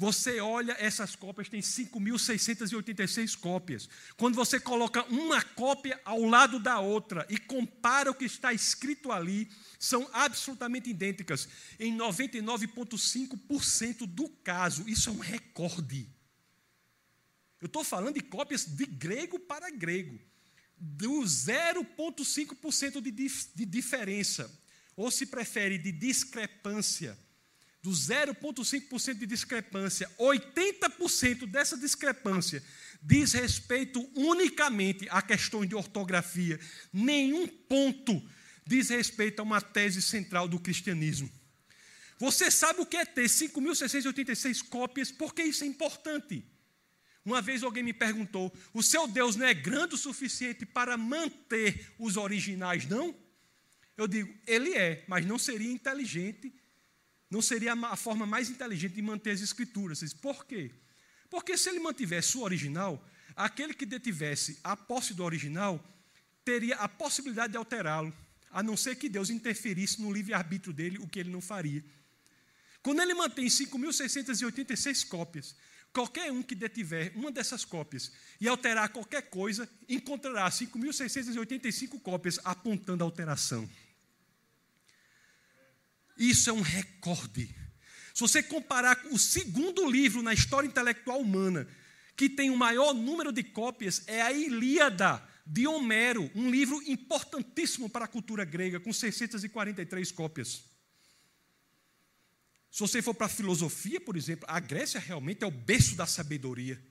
Você olha essas cópias, tem 5.686 cópias. Quando você coloca uma cópia ao lado da outra e compara o que está escrito ali, são absolutamente idênticas. Em 99,5% do caso. Isso é um recorde. Eu estou falando de cópias de grego para grego. Do 0,5% de, dif de diferença. Ou se prefere, de discrepância do 0,5% de discrepância, 80% dessa discrepância diz respeito unicamente a questões de ortografia. Nenhum ponto diz respeito a uma tese central do cristianismo. Você sabe o que é ter 5.686 cópias? Porque isso é importante. Uma vez alguém me perguntou: o seu Deus não é grande o suficiente para manter os originais, não? Eu digo: ele é, mas não seria inteligente não seria a forma mais inteligente de manter as escrituras. Por quê? Porque se ele mantivesse o original, aquele que detivesse a posse do original teria a possibilidade de alterá-lo, a não ser que Deus interferisse no livre-arbítrio dele, o que ele não faria. Quando ele mantém 5.686 cópias, qualquer um que detiver uma dessas cópias e alterar qualquer coisa, encontrará 5.685 cópias apontando a alteração. Isso é um recorde. Se você comparar com o segundo livro na história intelectual humana, que tem o maior número de cópias, é a Ilíada de Homero, um livro importantíssimo para a cultura grega, com 643 cópias. Se você for para a filosofia, por exemplo, a Grécia realmente é o berço da sabedoria.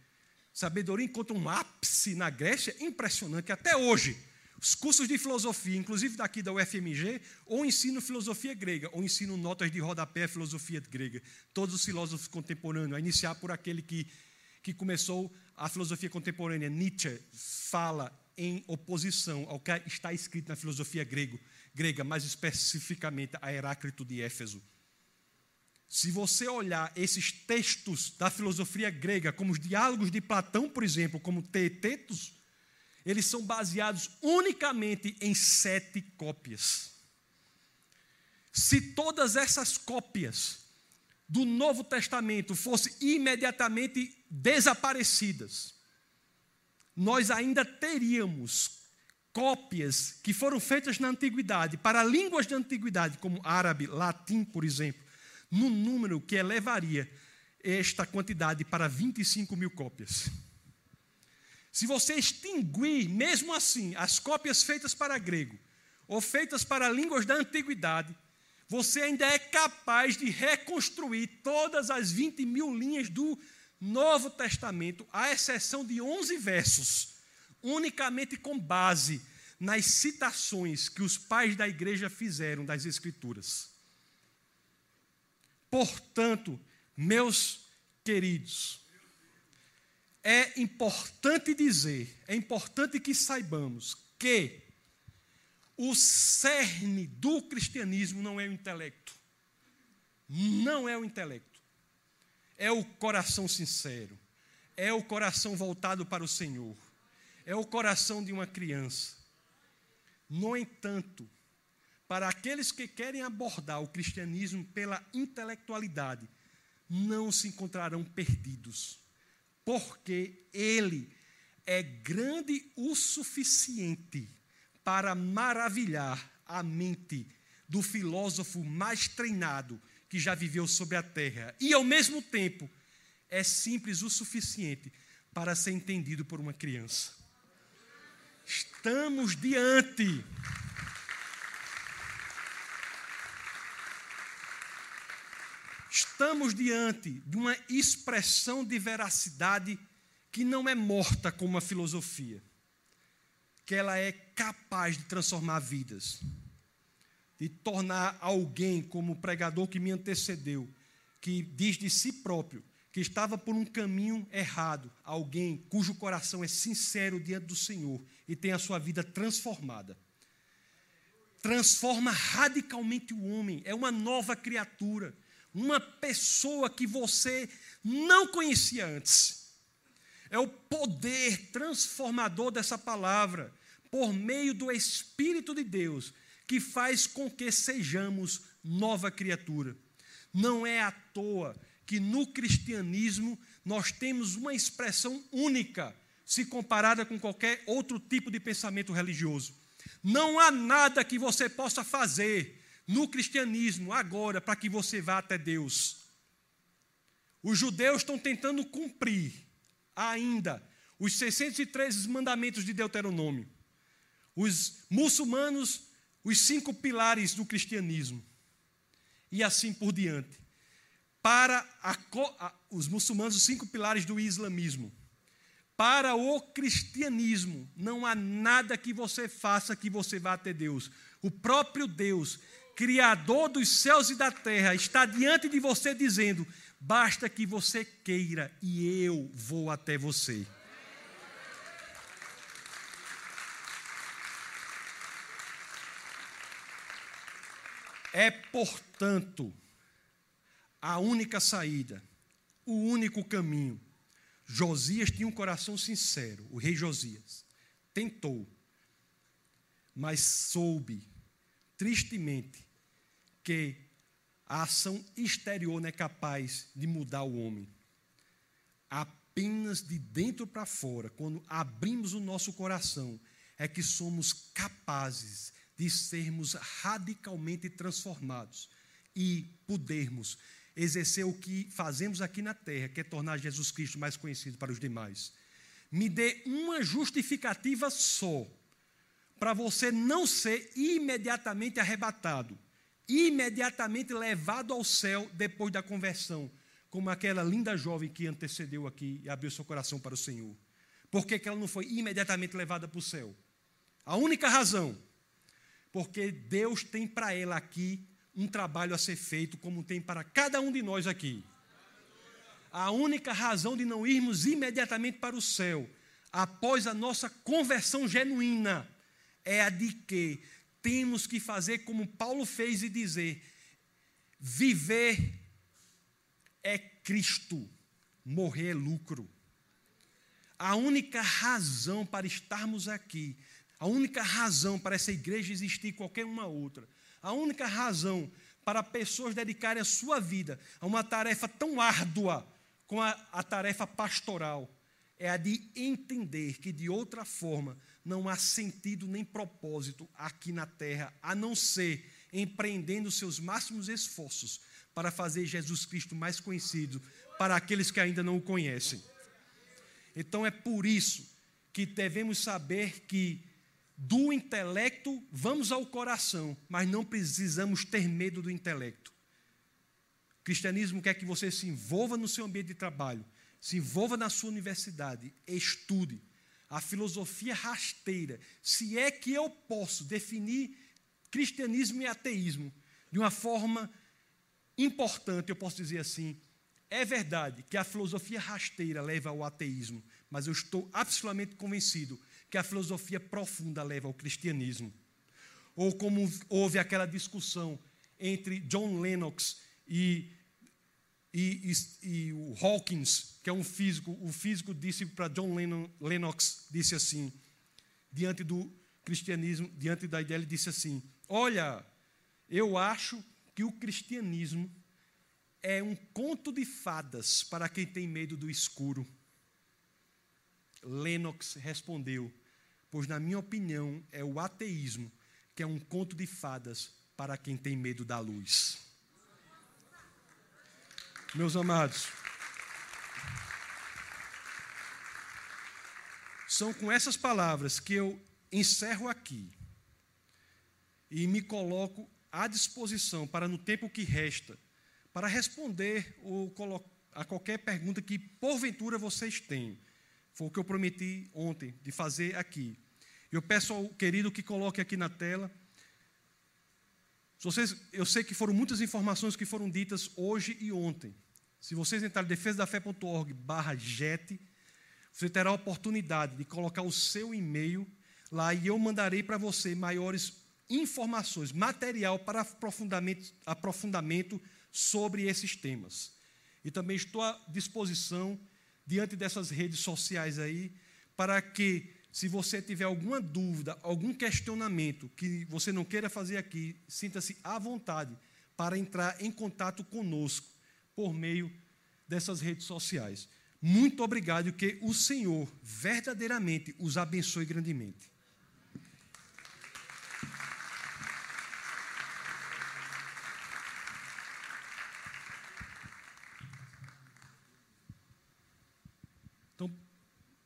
Sabedoria encontra um ápice na Grécia impressionante até hoje. Os cursos de filosofia, inclusive daqui da UFMG, ou ensino filosofia grega, ou ensino notas de rodapé filosofia grega. Todos os filósofos contemporâneos, a iniciar por aquele que, que começou a filosofia contemporânea, Nietzsche, fala em oposição ao que está escrito na filosofia grego, grega, mais especificamente a Heráclito de Éfeso. Se você olhar esses textos da filosofia grega, como os diálogos de Platão, por exemplo, como Teetetos, eles são baseados unicamente em sete cópias. Se todas essas cópias do Novo Testamento fossem imediatamente desaparecidas, nós ainda teríamos cópias que foram feitas na antiguidade, para línguas da antiguidade, como árabe, latim, por exemplo, num número que elevaria esta quantidade para 25 mil cópias. Se você extinguir, mesmo assim, as cópias feitas para grego ou feitas para línguas da antiguidade, você ainda é capaz de reconstruir todas as 20 mil linhas do Novo Testamento, à exceção de 11 versos, unicamente com base nas citações que os pais da igreja fizeram das Escrituras. Portanto, meus queridos, é importante dizer, é importante que saibamos que o cerne do cristianismo não é o intelecto. Não é o intelecto. É o coração sincero. É o coração voltado para o Senhor. É o coração de uma criança. No entanto, para aqueles que querem abordar o cristianismo pela intelectualidade, não se encontrarão perdidos porque ele é grande o suficiente para maravilhar a mente do filósofo mais treinado que já viveu sobre a terra. E, ao mesmo tempo, é simples o suficiente para ser entendido por uma criança. Estamos diante. Estamos diante de uma expressão de veracidade que não é morta como a filosofia, que ela é capaz de transformar vidas, de tornar alguém como o pregador que me antecedeu, que diz de si próprio que estava por um caminho errado, alguém cujo coração é sincero diante do Senhor e tem a sua vida transformada. Transforma radicalmente o homem, é uma nova criatura, uma pessoa que você não conhecia antes. É o poder transformador dessa palavra, por meio do Espírito de Deus, que faz com que sejamos nova criatura. Não é à toa que no cristianismo nós temos uma expressão única se comparada com qualquer outro tipo de pensamento religioso. Não há nada que você possa fazer no cristianismo agora para que você vá até Deus. Os judeus estão tentando cumprir ainda os 613 mandamentos de Deuteronômio. Os muçulmanos, os cinco pilares do cristianismo. E assim por diante para a, os muçulmanos, os cinco pilares do islamismo. Para o cristianismo, não há nada que você faça que você vá até Deus. O próprio Deus, Criador dos céus e da terra, está diante de você dizendo: basta que você queira e eu vou até você. É, portanto, a única saída, o único caminho. Josias tinha um coração sincero, o rei Josias. Tentou, mas soube, tristemente, que a ação exterior não é capaz de mudar o homem. Apenas de dentro para fora, quando abrimos o nosso coração, é que somos capazes de sermos radicalmente transformados e podermos exercer o que fazemos aqui na terra, que é tornar Jesus Cristo mais conhecido para os demais. Me dê uma justificativa só para você não ser imediatamente arrebatado, imediatamente levado ao céu depois da conversão, como aquela linda jovem que antecedeu aqui e abriu seu coração para o Senhor. Por que, que ela não foi imediatamente levada para o céu? A única razão, porque Deus tem para ela aqui um trabalho a ser feito, como tem para cada um de nós aqui. A única razão de não irmos imediatamente para o céu, após a nossa conversão genuína, é a de que temos que fazer como Paulo fez e dizer: viver é Cristo, morrer é lucro. A única razão para estarmos aqui, a única razão para essa igreja existir qualquer uma outra, a única razão para pessoas dedicarem a sua vida a uma tarefa tão árdua como a, a tarefa pastoral é a de entender que de outra forma não há sentido nem propósito aqui na terra, a não ser empreendendo seus máximos esforços para fazer Jesus Cristo mais conhecido para aqueles que ainda não o conhecem. Então é por isso que devemos saber que do intelecto, vamos ao coração, mas não precisamos ter medo do intelecto. O cristianismo quer que você se envolva no seu ambiente de trabalho, se envolva na sua universidade, estude. A filosofia rasteira, se é que eu posso definir cristianismo e ateísmo de uma forma importante, eu posso dizer assim: é verdade que a filosofia rasteira leva ao ateísmo, mas eu estou absolutamente convencido que a filosofia profunda leva ao cristianismo. Ou como houve aquela discussão entre John Lennox e, e, e, e o Hawkins, que é um físico, o físico disse para John Lennon, Lennox, disse assim, diante do cristianismo, diante da ideia, ele disse assim: Olha, eu acho que o cristianismo é um conto de fadas para quem tem medo do escuro. Lennox respondeu: Pois, na minha opinião, é o ateísmo que é um conto de fadas para quem tem medo da luz. Meus amados, são com essas palavras que eu encerro aqui e me coloco à disposição para, no tempo que resta, para responder ou a qualquer pergunta que porventura vocês tenham. Foi o que eu prometi ontem de fazer aqui. Eu peço ao querido que coloque aqui na tela. Vocês, eu sei que foram muitas informações que foram ditas hoje e ontem. Se vocês entrarem em defesadafé.org barra jet, você terá a oportunidade de colocar o seu e-mail lá e eu mandarei para você maiores informações, material para aprofundamento, aprofundamento sobre esses temas. E também estou à disposição, diante dessas redes sociais aí, para que, se você tiver alguma dúvida, algum questionamento que você não queira fazer aqui, sinta-se à vontade para entrar em contato conosco por meio dessas redes sociais. Muito obrigado que o Senhor verdadeiramente os abençoe grandemente. Então,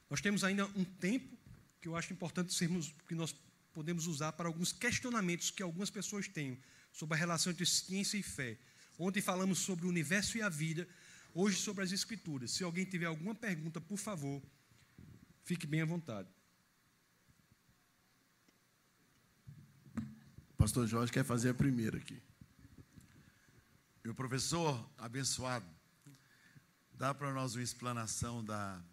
nós temos ainda um tempo que eu acho importante sermos, que nós podemos usar para alguns questionamentos que algumas pessoas têm sobre a relação entre ciência e fé. Ontem falamos sobre o universo e a vida, hoje sobre as escrituras. Se alguém tiver alguma pergunta, por favor, fique bem à vontade. Pastor Jorge quer fazer a primeira aqui. Meu professor abençoado, dá para nós uma explanação da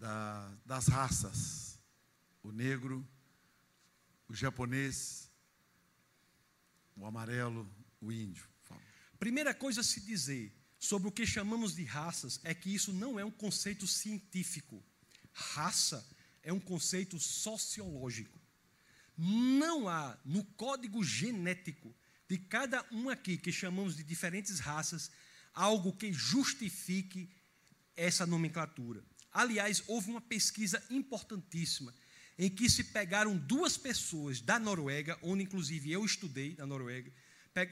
da, das raças: o negro, o japonês, o amarelo, o índio. Primeira coisa a se dizer sobre o que chamamos de raças é que isso não é um conceito científico. Raça é um conceito sociológico. Não há no código genético de cada um aqui que chamamos de diferentes raças algo que justifique essa nomenclatura. Aliás, houve uma pesquisa importantíssima em que se pegaram duas pessoas da Noruega, onde inclusive eu estudei na Noruega,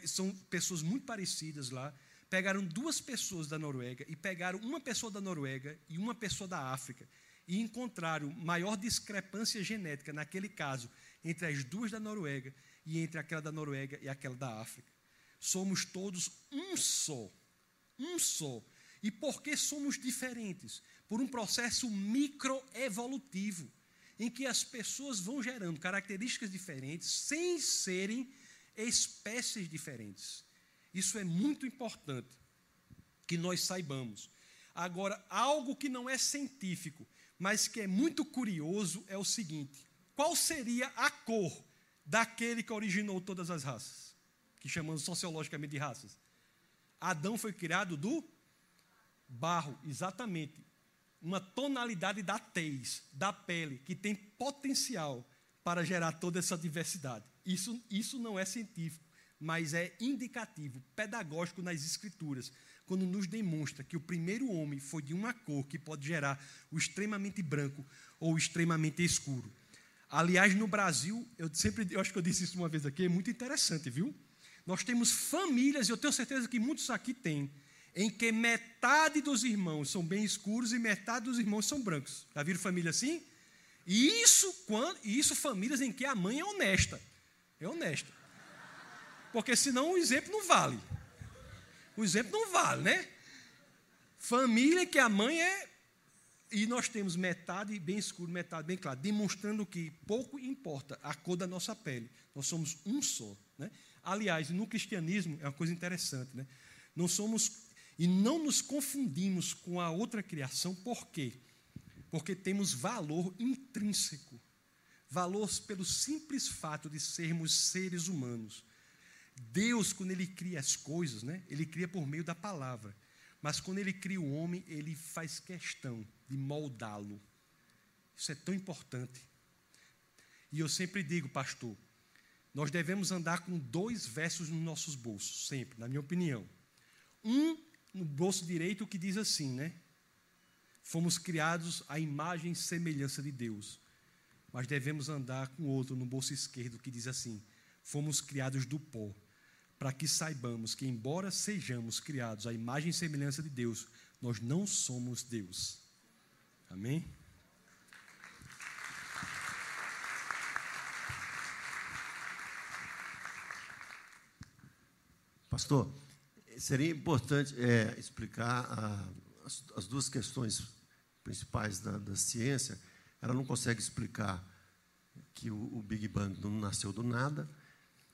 são pessoas muito parecidas lá. Pegaram duas pessoas da Noruega e pegaram uma pessoa da Noruega e uma pessoa da África e encontraram maior discrepância genética naquele caso entre as duas da Noruega e entre aquela da Noruega e aquela da África. Somos todos um só, um só. E por que somos diferentes? Por um processo microevolutivo, em que as pessoas vão gerando características diferentes sem serem espécies diferentes. Isso é muito importante que nós saibamos. Agora, algo que não é científico, mas que é muito curioso é o seguinte: qual seria a cor daquele que originou todas as raças? Que chamamos sociologicamente de raças. Adão foi criado do Barro, exatamente. Uma tonalidade da tez, da pele, que tem potencial para gerar toda essa diversidade. Isso, isso não é científico, mas é indicativo, pedagógico nas escrituras, quando nos demonstra que o primeiro homem foi de uma cor que pode gerar o extremamente branco ou o extremamente escuro. Aliás, no Brasil, eu sempre, eu acho que eu disse isso uma vez aqui, é muito interessante, viu? Nós temos famílias, e eu tenho certeza que muitos aqui têm, em que metade dos irmãos são bem escuros e metade dos irmãos são brancos. Já viram família assim? E isso, quando, isso famílias em que a mãe é honesta. É honesta. Porque senão o exemplo não vale. O exemplo não vale, né? Família que a mãe é. E nós temos metade bem escuro, metade bem claro, demonstrando que pouco importa a cor da nossa pele. Nós somos um só. Né? Aliás, no cristianismo é uma coisa interessante. Né? Não somos e não nos confundimos com a outra criação, por quê? Porque temos valor intrínseco. Valor pelo simples fato de sermos seres humanos. Deus, quando Ele cria as coisas, né, Ele cria por meio da palavra. Mas quando Ele cria o homem, Ele faz questão de moldá-lo. Isso é tão importante. E eu sempre digo, pastor, nós devemos andar com dois versos nos nossos bolsos, sempre, na minha opinião. Um no bolso direito que diz assim, né? Fomos criados à imagem e semelhança de Deus. Mas devemos andar com outro no bolso esquerdo que diz assim: fomos criados do pó, para que saibamos que, embora sejamos criados à imagem e semelhança de Deus, nós não somos Deus. Amém? Pastor, seria importante é, explicar a, as, as, duas questões principais da, da, ciência. Ela não consegue explicar que o, o Big Bang não nasceu do nada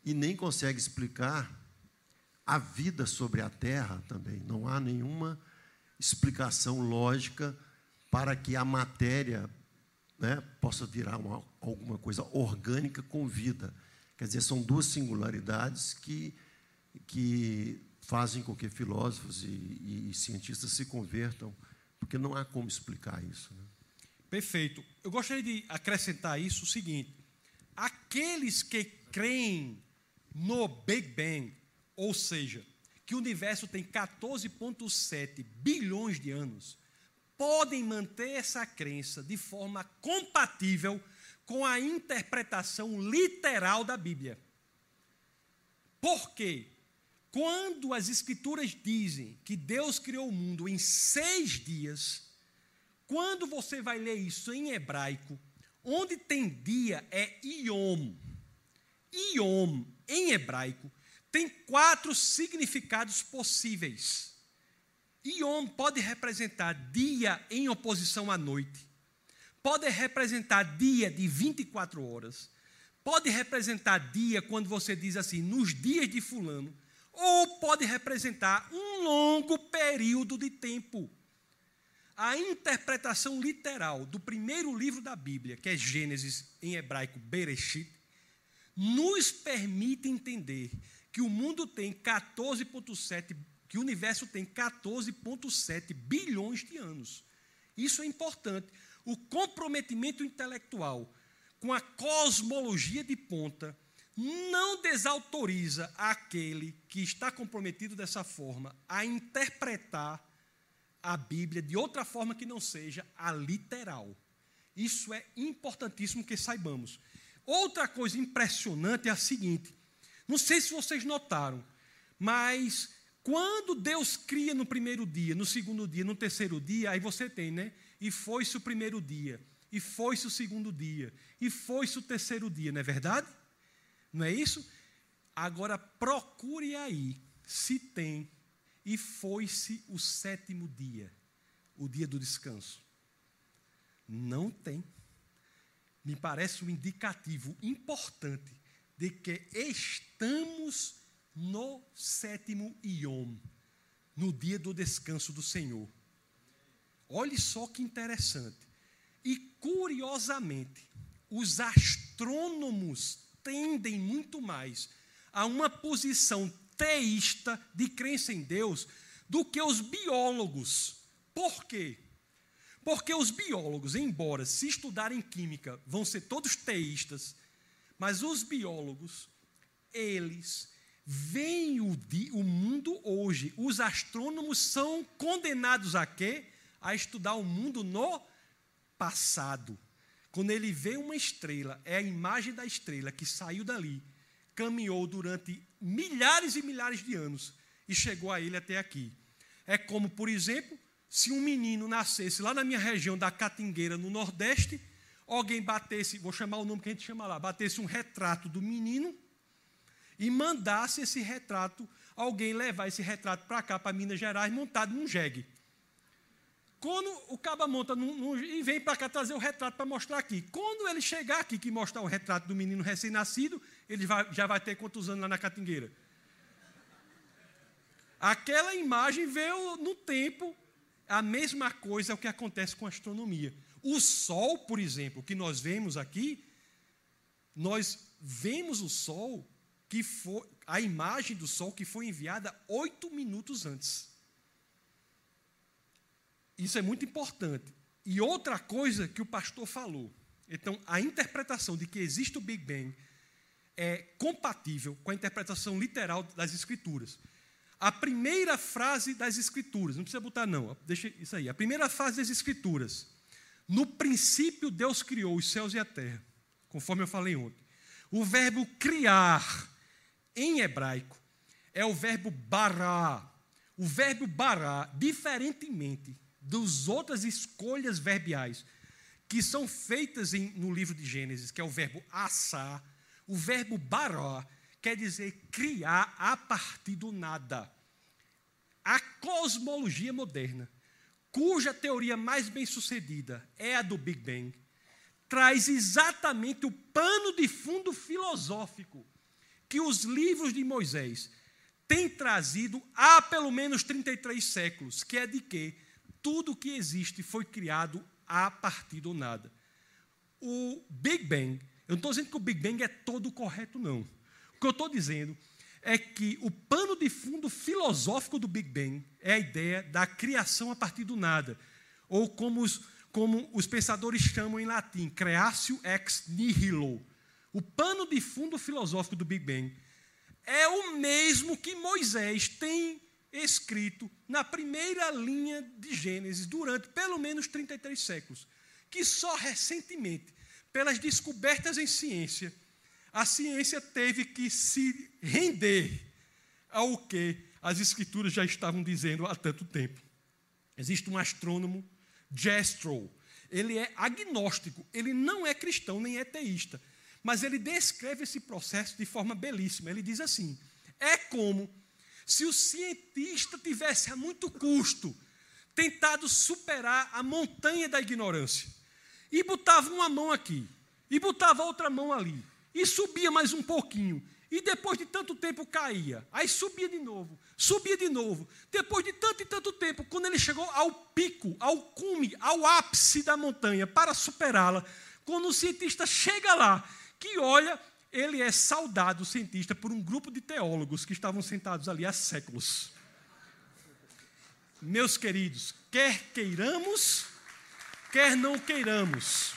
e nem consegue explicar a vida sobre a Terra também. Não há nenhuma explicação lógica para que a matéria né, possa virar uma, alguma coisa orgânica com vida. Quer dizer, são duas singularidades que, que fazem com que filósofos e, e, e cientistas se convertam, porque não há como explicar isso. Né? Perfeito. Eu gostaria de acrescentar isso o seguinte: aqueles que creem no Big Bang, ou seja, que o universo tem 14,7 bilhões de anos, podem manter essa crença de forma compatível com a interpretação literal da Bíblia. Por quê? Quando as Escrituras dizem que Deus criou o mundo em seis dias, quando você vai ler isso em hebraico, onde tem dia é Iom. Iom, em hebraico, tem quatro significados possíveis. Yom pode representar dia em oposição à noite, pode representar dia de 24 horas, pode representar dia quando você diz assim, nos dias de Fulano, ou pode representar um longo período de tempo. A interpretação literal do primeiro livro da Bíblia, que é Gênesis, em hebraico Bereshit, nos permite entender que o mundo tem 14,7 que o universo tem 14,7 bilhões de anos. Isso é importante. O comprometimento intelectual com a cosmologia de ponta não desautoriza aquele que está comprometido dessa forma a interpretar a Bíblia de outra forma que não seja a literal. Isso é importantíssimo que saibamos. Outra coisa impressionante é a seguinte: não sei se vocês notaram, mas quando Deus cria no primeiro dia, no segundo dia, no terceiro dia, aí você tem, né? E foi-se o primeiro dia, e foi-se o segundo dia, e foi-se o terceiro dia, não é verdade? Não é isso? Agora procure aí se tem e foi-se o sétimo dia, o dia do descanso. Não tem. Me parece um indicativo importante de que estamos no sétimo Iom, no dia do descanso do Senhor. Olhe só que interessante. E curiosamente, os astrônomos tendem muito mais a uma posição teísta de crença em Deus do que os biólogos. Por quê? Porque os biólogos, embora se estudarem química, vão ser todos teístas, mas os biólogos, eles Vem o, o mundo hoje. Os astrônomos são condenados a quê? A estudar o mundo no passado. Quando ele vê uma estrela, é a imagem da estrela que saiu dali, caminhou durante milhares e milhares de anos e chegou a ele até aqui. É como, por exemplo, se um menino nascesse lá na minha região da Catingueira, no Nordeste, alguém batesse, vou chamar o nome que a gente chama lá, batesse um retrato do menino e mandasse esse retrato, alguém levar esse retrato para cá, para Minas Gerais, montado num jegue. Quando o caba monta num, num, e vem para cá trazer o retrato para mostrar aqui. Quando ele chegar aqui, que mostrar o retrato do menino recém-nascido, ele vai, já vai ter quantos anos lá na Catingueira? Aquela imagem veio no tempo, a mesma coisa é o que acontece com a astronomia. O Sol, por exemplo, que nós vemos aqui, nós vemos o Sol que foi a imagem do sol que foi enviada oito minutos antes. Isso é muito importante. E outra coisa que o pastor falou. Então, a interpretação de que existe o Big Bang é compatível com a interpretação literal das Escrituras. A primeira frase das Escrituras, não precisa botar não, deixa isso aí. A primeira frase das Escrituras. No princípio, Deus criou os céus e a terra, conforme eu falei ontem. O verbo criar, em hebraico, é o verbo bará. O verbo bará, diferentemente das outras escolhas verbiais que são feitas em, no livro de Gênesis, que é o verbo assar, o verbo bará quer dizer criar a partir do nada. A cosmologia moderna, cuja teoria mais bem sucedida é a do Big Bang, traz exatamente o pano de fundo filosófico que os livros de Moisés têm trazido há pelo menos 33 séculos, que é de que tudo que existe foi criado a partir do nada. O Big Bang, eu não estou dizendo que o Big Bang é todo correto, não que eu estou dizendo é que o pano de fundo filosófico do Big Bang é a ideia da criação a partir do nada, ou como os, como os pensadores chamam em latim, creatio ex nihilo. O pano de fundo filosófico do Big Bang é o mesmo que Moisés tem escrito na primeira linha de Gênesis durante pelo menos 33 séculos, que só recentemente, pelas descobertas em ciência, a ciência teve que se render ao que as escrituras já estavam dizendo há tanto tempo. Existe um astrônomo, Jastrow. Ele é agnóstico, ele não é cristão nem é teísta, mas ele descreve esse processo de forma belíssima. Ele diz assim: é como se o cientista tivesse a muito custo tentado superar a montanha da ignorância e botava uma mão aqui e botava outra mão ali e subia mais um pouquinho. E depois de tanto tempo caía. Aí subia de novo, subia de novo. Depois de tanto e tanto tempo, quando ele chegou ao pico, ao cume, ao ápice da montanha, para superá-la, quando o cientista chega lá, que olha, ele é saudado, o cientista, por um grupo de teólogos que estavam sentados ali há séculos. Meus queridos, quer queiramos, quer não queiramos,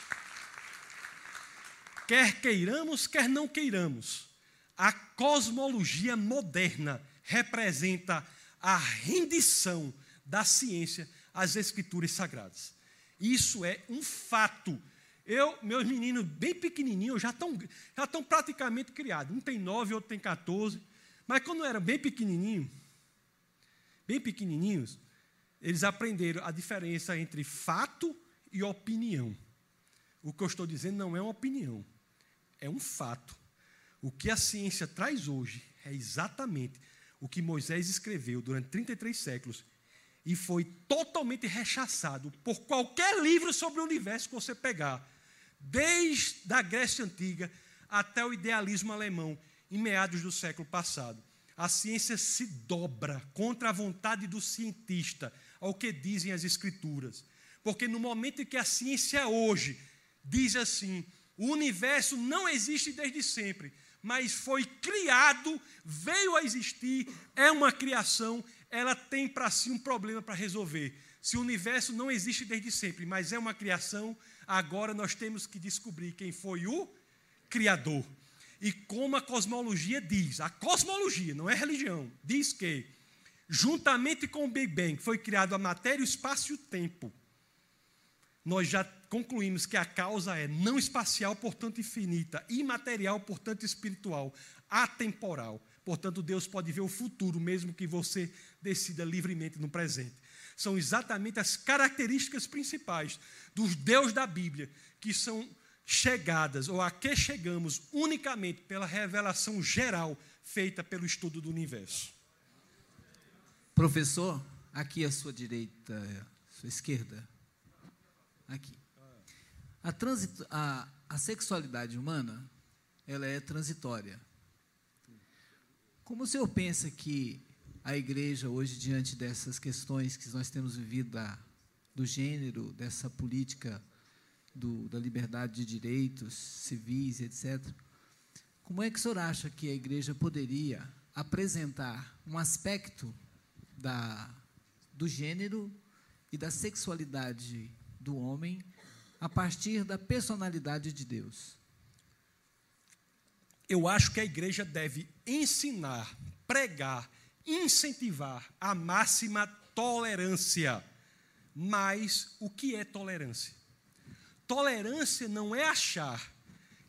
Quer queiramos, quer não queiramos, a cosmologia moderna representa a rendição da ciência às escrituras sagradas. Isso é um fato. Eu, meus meninos bem pequenininhos já estão já estão praticamente criados. Um tem nove, outro tem 14. Mas quando eram bem pequenininhos, bem pequenininhos, eles aprenderam a diferença entre fato e opinião. O que eu estou dizendo não é uma opinião, é um fato. O que a ciência traz hoje é exatamente o que Moisés escreveu durante 33 séculos e foi totalmente rechaçado por qualquer livro sobre o universo que você pegar, desde a Grécia Antiga até o idealismo alemão, em meados do século passado. A ciência se dobra contra a vontade do cientista, ao que dizem as Escrituras. Porque no momento em que a ciência hoje diz assim, o universo não existe desde sempre, mas foi criado, veio a existir, é uma criação, ela tem para si um problema para resolver. Se o universo não existe desde sempre, mas é uma criação, agora nós temos que descobrir quem foi o Criador. E como a cosmologia diz, a cosmologia, não é religião, diz que, juntamente com o Big Bang, foi criado a matéria, o espaço e o tempo. Nós já concluímos que a causa é não espacial, portanto infinita, imaterial, portanto espiritual, atemporal. Portanto, Deus pode ver o futuro, mesmo que você decida livremente no presente. São exatamente as características principais dos Deus da Bíblia, que são chegadas, ou a que chegamos unicamente pela revelação geral feita pelo estudo do universo. Professor, aqui à sua direita, à sua esquerda. Aqui. A, transit, a, a sexualidade humana, ela é transitória. Como o senhor pensa que a igreja hoje, diante dessas questões que nós temos vivido da, do gênero, dessa política do, da liberdade de direitos civis, etc., como é que o senhor acha que a igreja poderia apresentar um aspecto da, do gênero e da sexualidade do homem a partir da personalidade de Deus? Eu acho que a igreja deve ensinar, pregar, incentivar a máxima tolerância. Mas o que é tolerância? Tolerância não é achar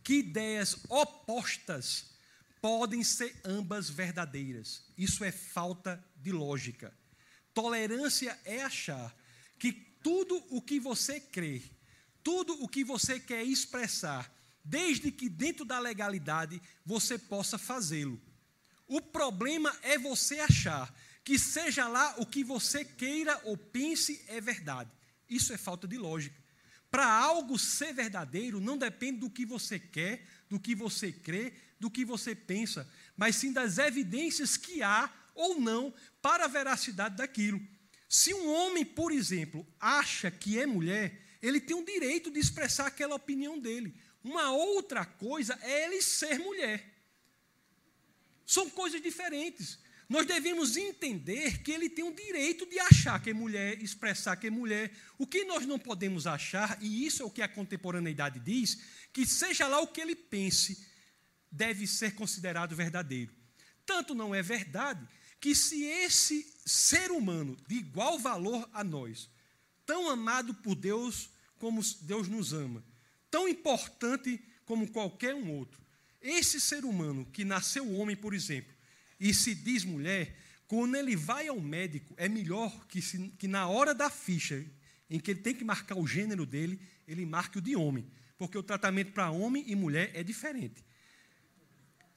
que ideias opostas podem ser ambas verdadeiras. Isso é falta de lógica. Tolerância é achar que tudo o que você crê, tudo o que você quer expressar, desde que dentro da legalidade você possa fazê-lo. O problema é você achar que seja lá o que você queira ou pense é verdade. Isso é falta de lógica. Para algo ser verdadeiro, não depende do que você quer, do que você crê, do que você pensa, mas sim das evidências que há ou não para a veracidade daquilo. Se um homem, por exemplo, acha que é mulher, ele tem o direito de expressar aquela opinião dele. Uma outra coisa é ele ser mulher. São coisas diferentes. Nós devemos entender que ele tem o direito de achar que é mulher, expressar que é mulher. O que nós não podemos achar, e isso é o que a contemporaneidade diz, que seja lá o que ele pense, deve ser considerado verdadeiro. Tanto não é verdade que se esse ser humano de igual valor a nós, tão amado por Deus como Deus nos ama, tão importante como qualquer um outro, esse ser humano que nasceu homem, por exemplo, e se diz mulher, quando ele vai ao médico, é melhor que, se, que na hora da ficha, em que ele tem que marcar o gênero dele, ele marque o de homem, porque o tratamento para homem e mulher é diferente.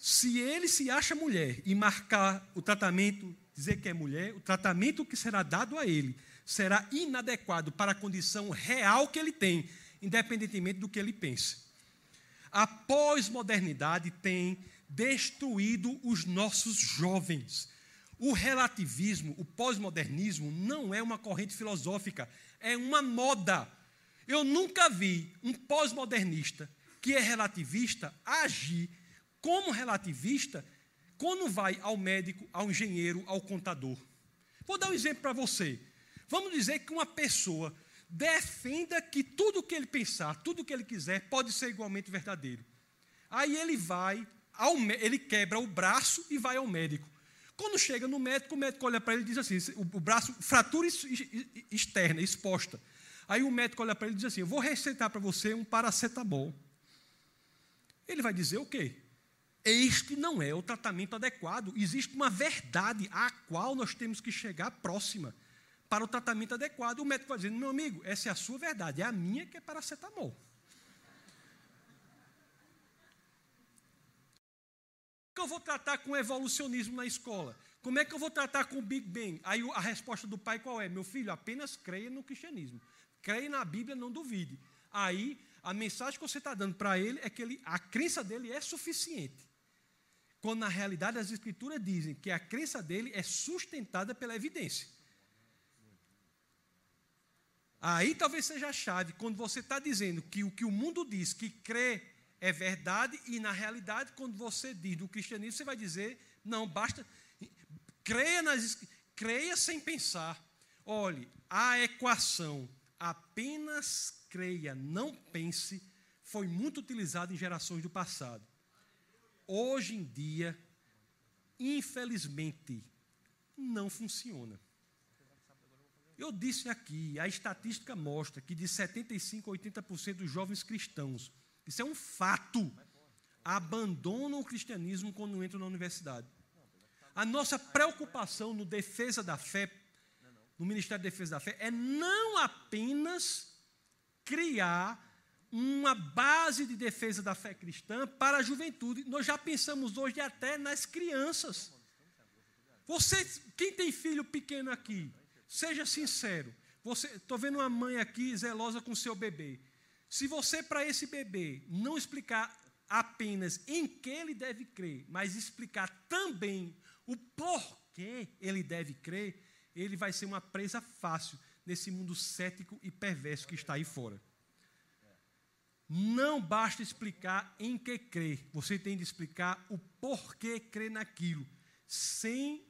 Se ele se acha mulher e marcar o tratamento, dizer que é mulher, o tratamento que será dado a ele será inadequado para a condição real que ele tem, independentemente do que ele pense. A pós-modernidade tem destruído os nossos jovens. O relativismo, o pós-modernismo, não é uma corrente filosófica, é uma moda. Eu nunca vi um pós-modernista que é relativista agir como relativista quando vai ao médico, ao engenheiro, ao contador. Vou dar um exemplo para você. Vamos dizer que uma pessoa defenda que tudo que ele pensar, tudo que ele quiser, pode ser igualmente verdadeiro. Aí ele vai, ao, ele quebra o braço e vai ao médico. Quando chega no médico, o médico olha para ele e diz assim: o, braço, fratura externa, exposta. Aí o médico olha para ele e diz assim: Eu vou receitar para você um paracetamol. Ele vai dizer o quê? Este não é o tratamento adequado. Existe uma verdade à qual nós temos que chegar próxima para o tratamento adequado. O médico vai dizer: Meu amigo, essa é a sua verdade, é a minha que é paracetamol. que eu vou tratar com evolucionismo na escola? Como é que eu vou tratar com o Big Bang? Aí a resposta do pai qual é? Meu filho, apenas creia no cristianismo. Creia na Bíblia, não duvide. Aí a mensagem que você está dando para ele é que ele, a crença dele é suficiente. Quando na realidade as escrituras dizem que a crença dele é sustentada pela evidência. Aí talvez seja a chave, quando você está dizendo que o que o mundo diz que crê é verdade, e na realidade, quando você diz do cristianismo, você vai dizer, não, basta, creia, nas, creia sem pensar. Olhe, a equação apenas creia, não pense, foi muito utilizada em gerações do passado. Hoje em dia, infelizmente, não funciona. Eu disse aqui, a estatística mostra que de 75 a 80% dos jovens cristãos isso é um fato. Abandonam o cristianismo quando entram na universidade. A nossa preocupação no defesa da fé, no Ministério da Defesa da Fé, é não apenas criar uma base de defesa da fé cristã para a juventude. Nós já pensamos hoje até nas crianças. Você, quem tem filho pequeno aqui, seja sincero. Estou vendo uma mãe aqui zelosa com seu bebê. Se você, para esse bebê, não explicar apenas em que ele deve crer, mas explicar também o porquê ele deve crer, ele vai ser uma presa fácil nesse mundo cético e perverso que está aí fora. Não basta explicar em que crer, você tem de explicar o porquê crer naquilo, sem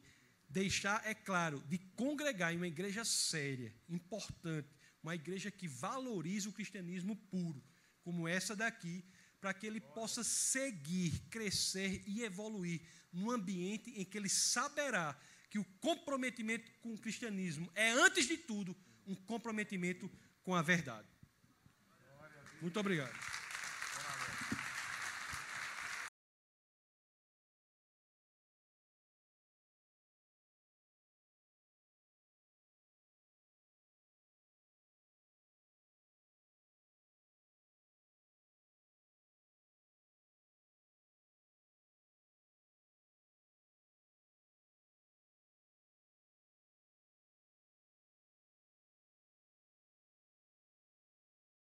deixar, é claro, de congregar em uma igreja séria, importante, uma igreja que valorize o cristianismo puro, como essa daqui, para que ele possa seguir, crescer e evoluir num ambiente em que ele saberá que o comprometimento com o cristianismo é, antes de tudo, um comprometimento com a verdade. Muito obrigado.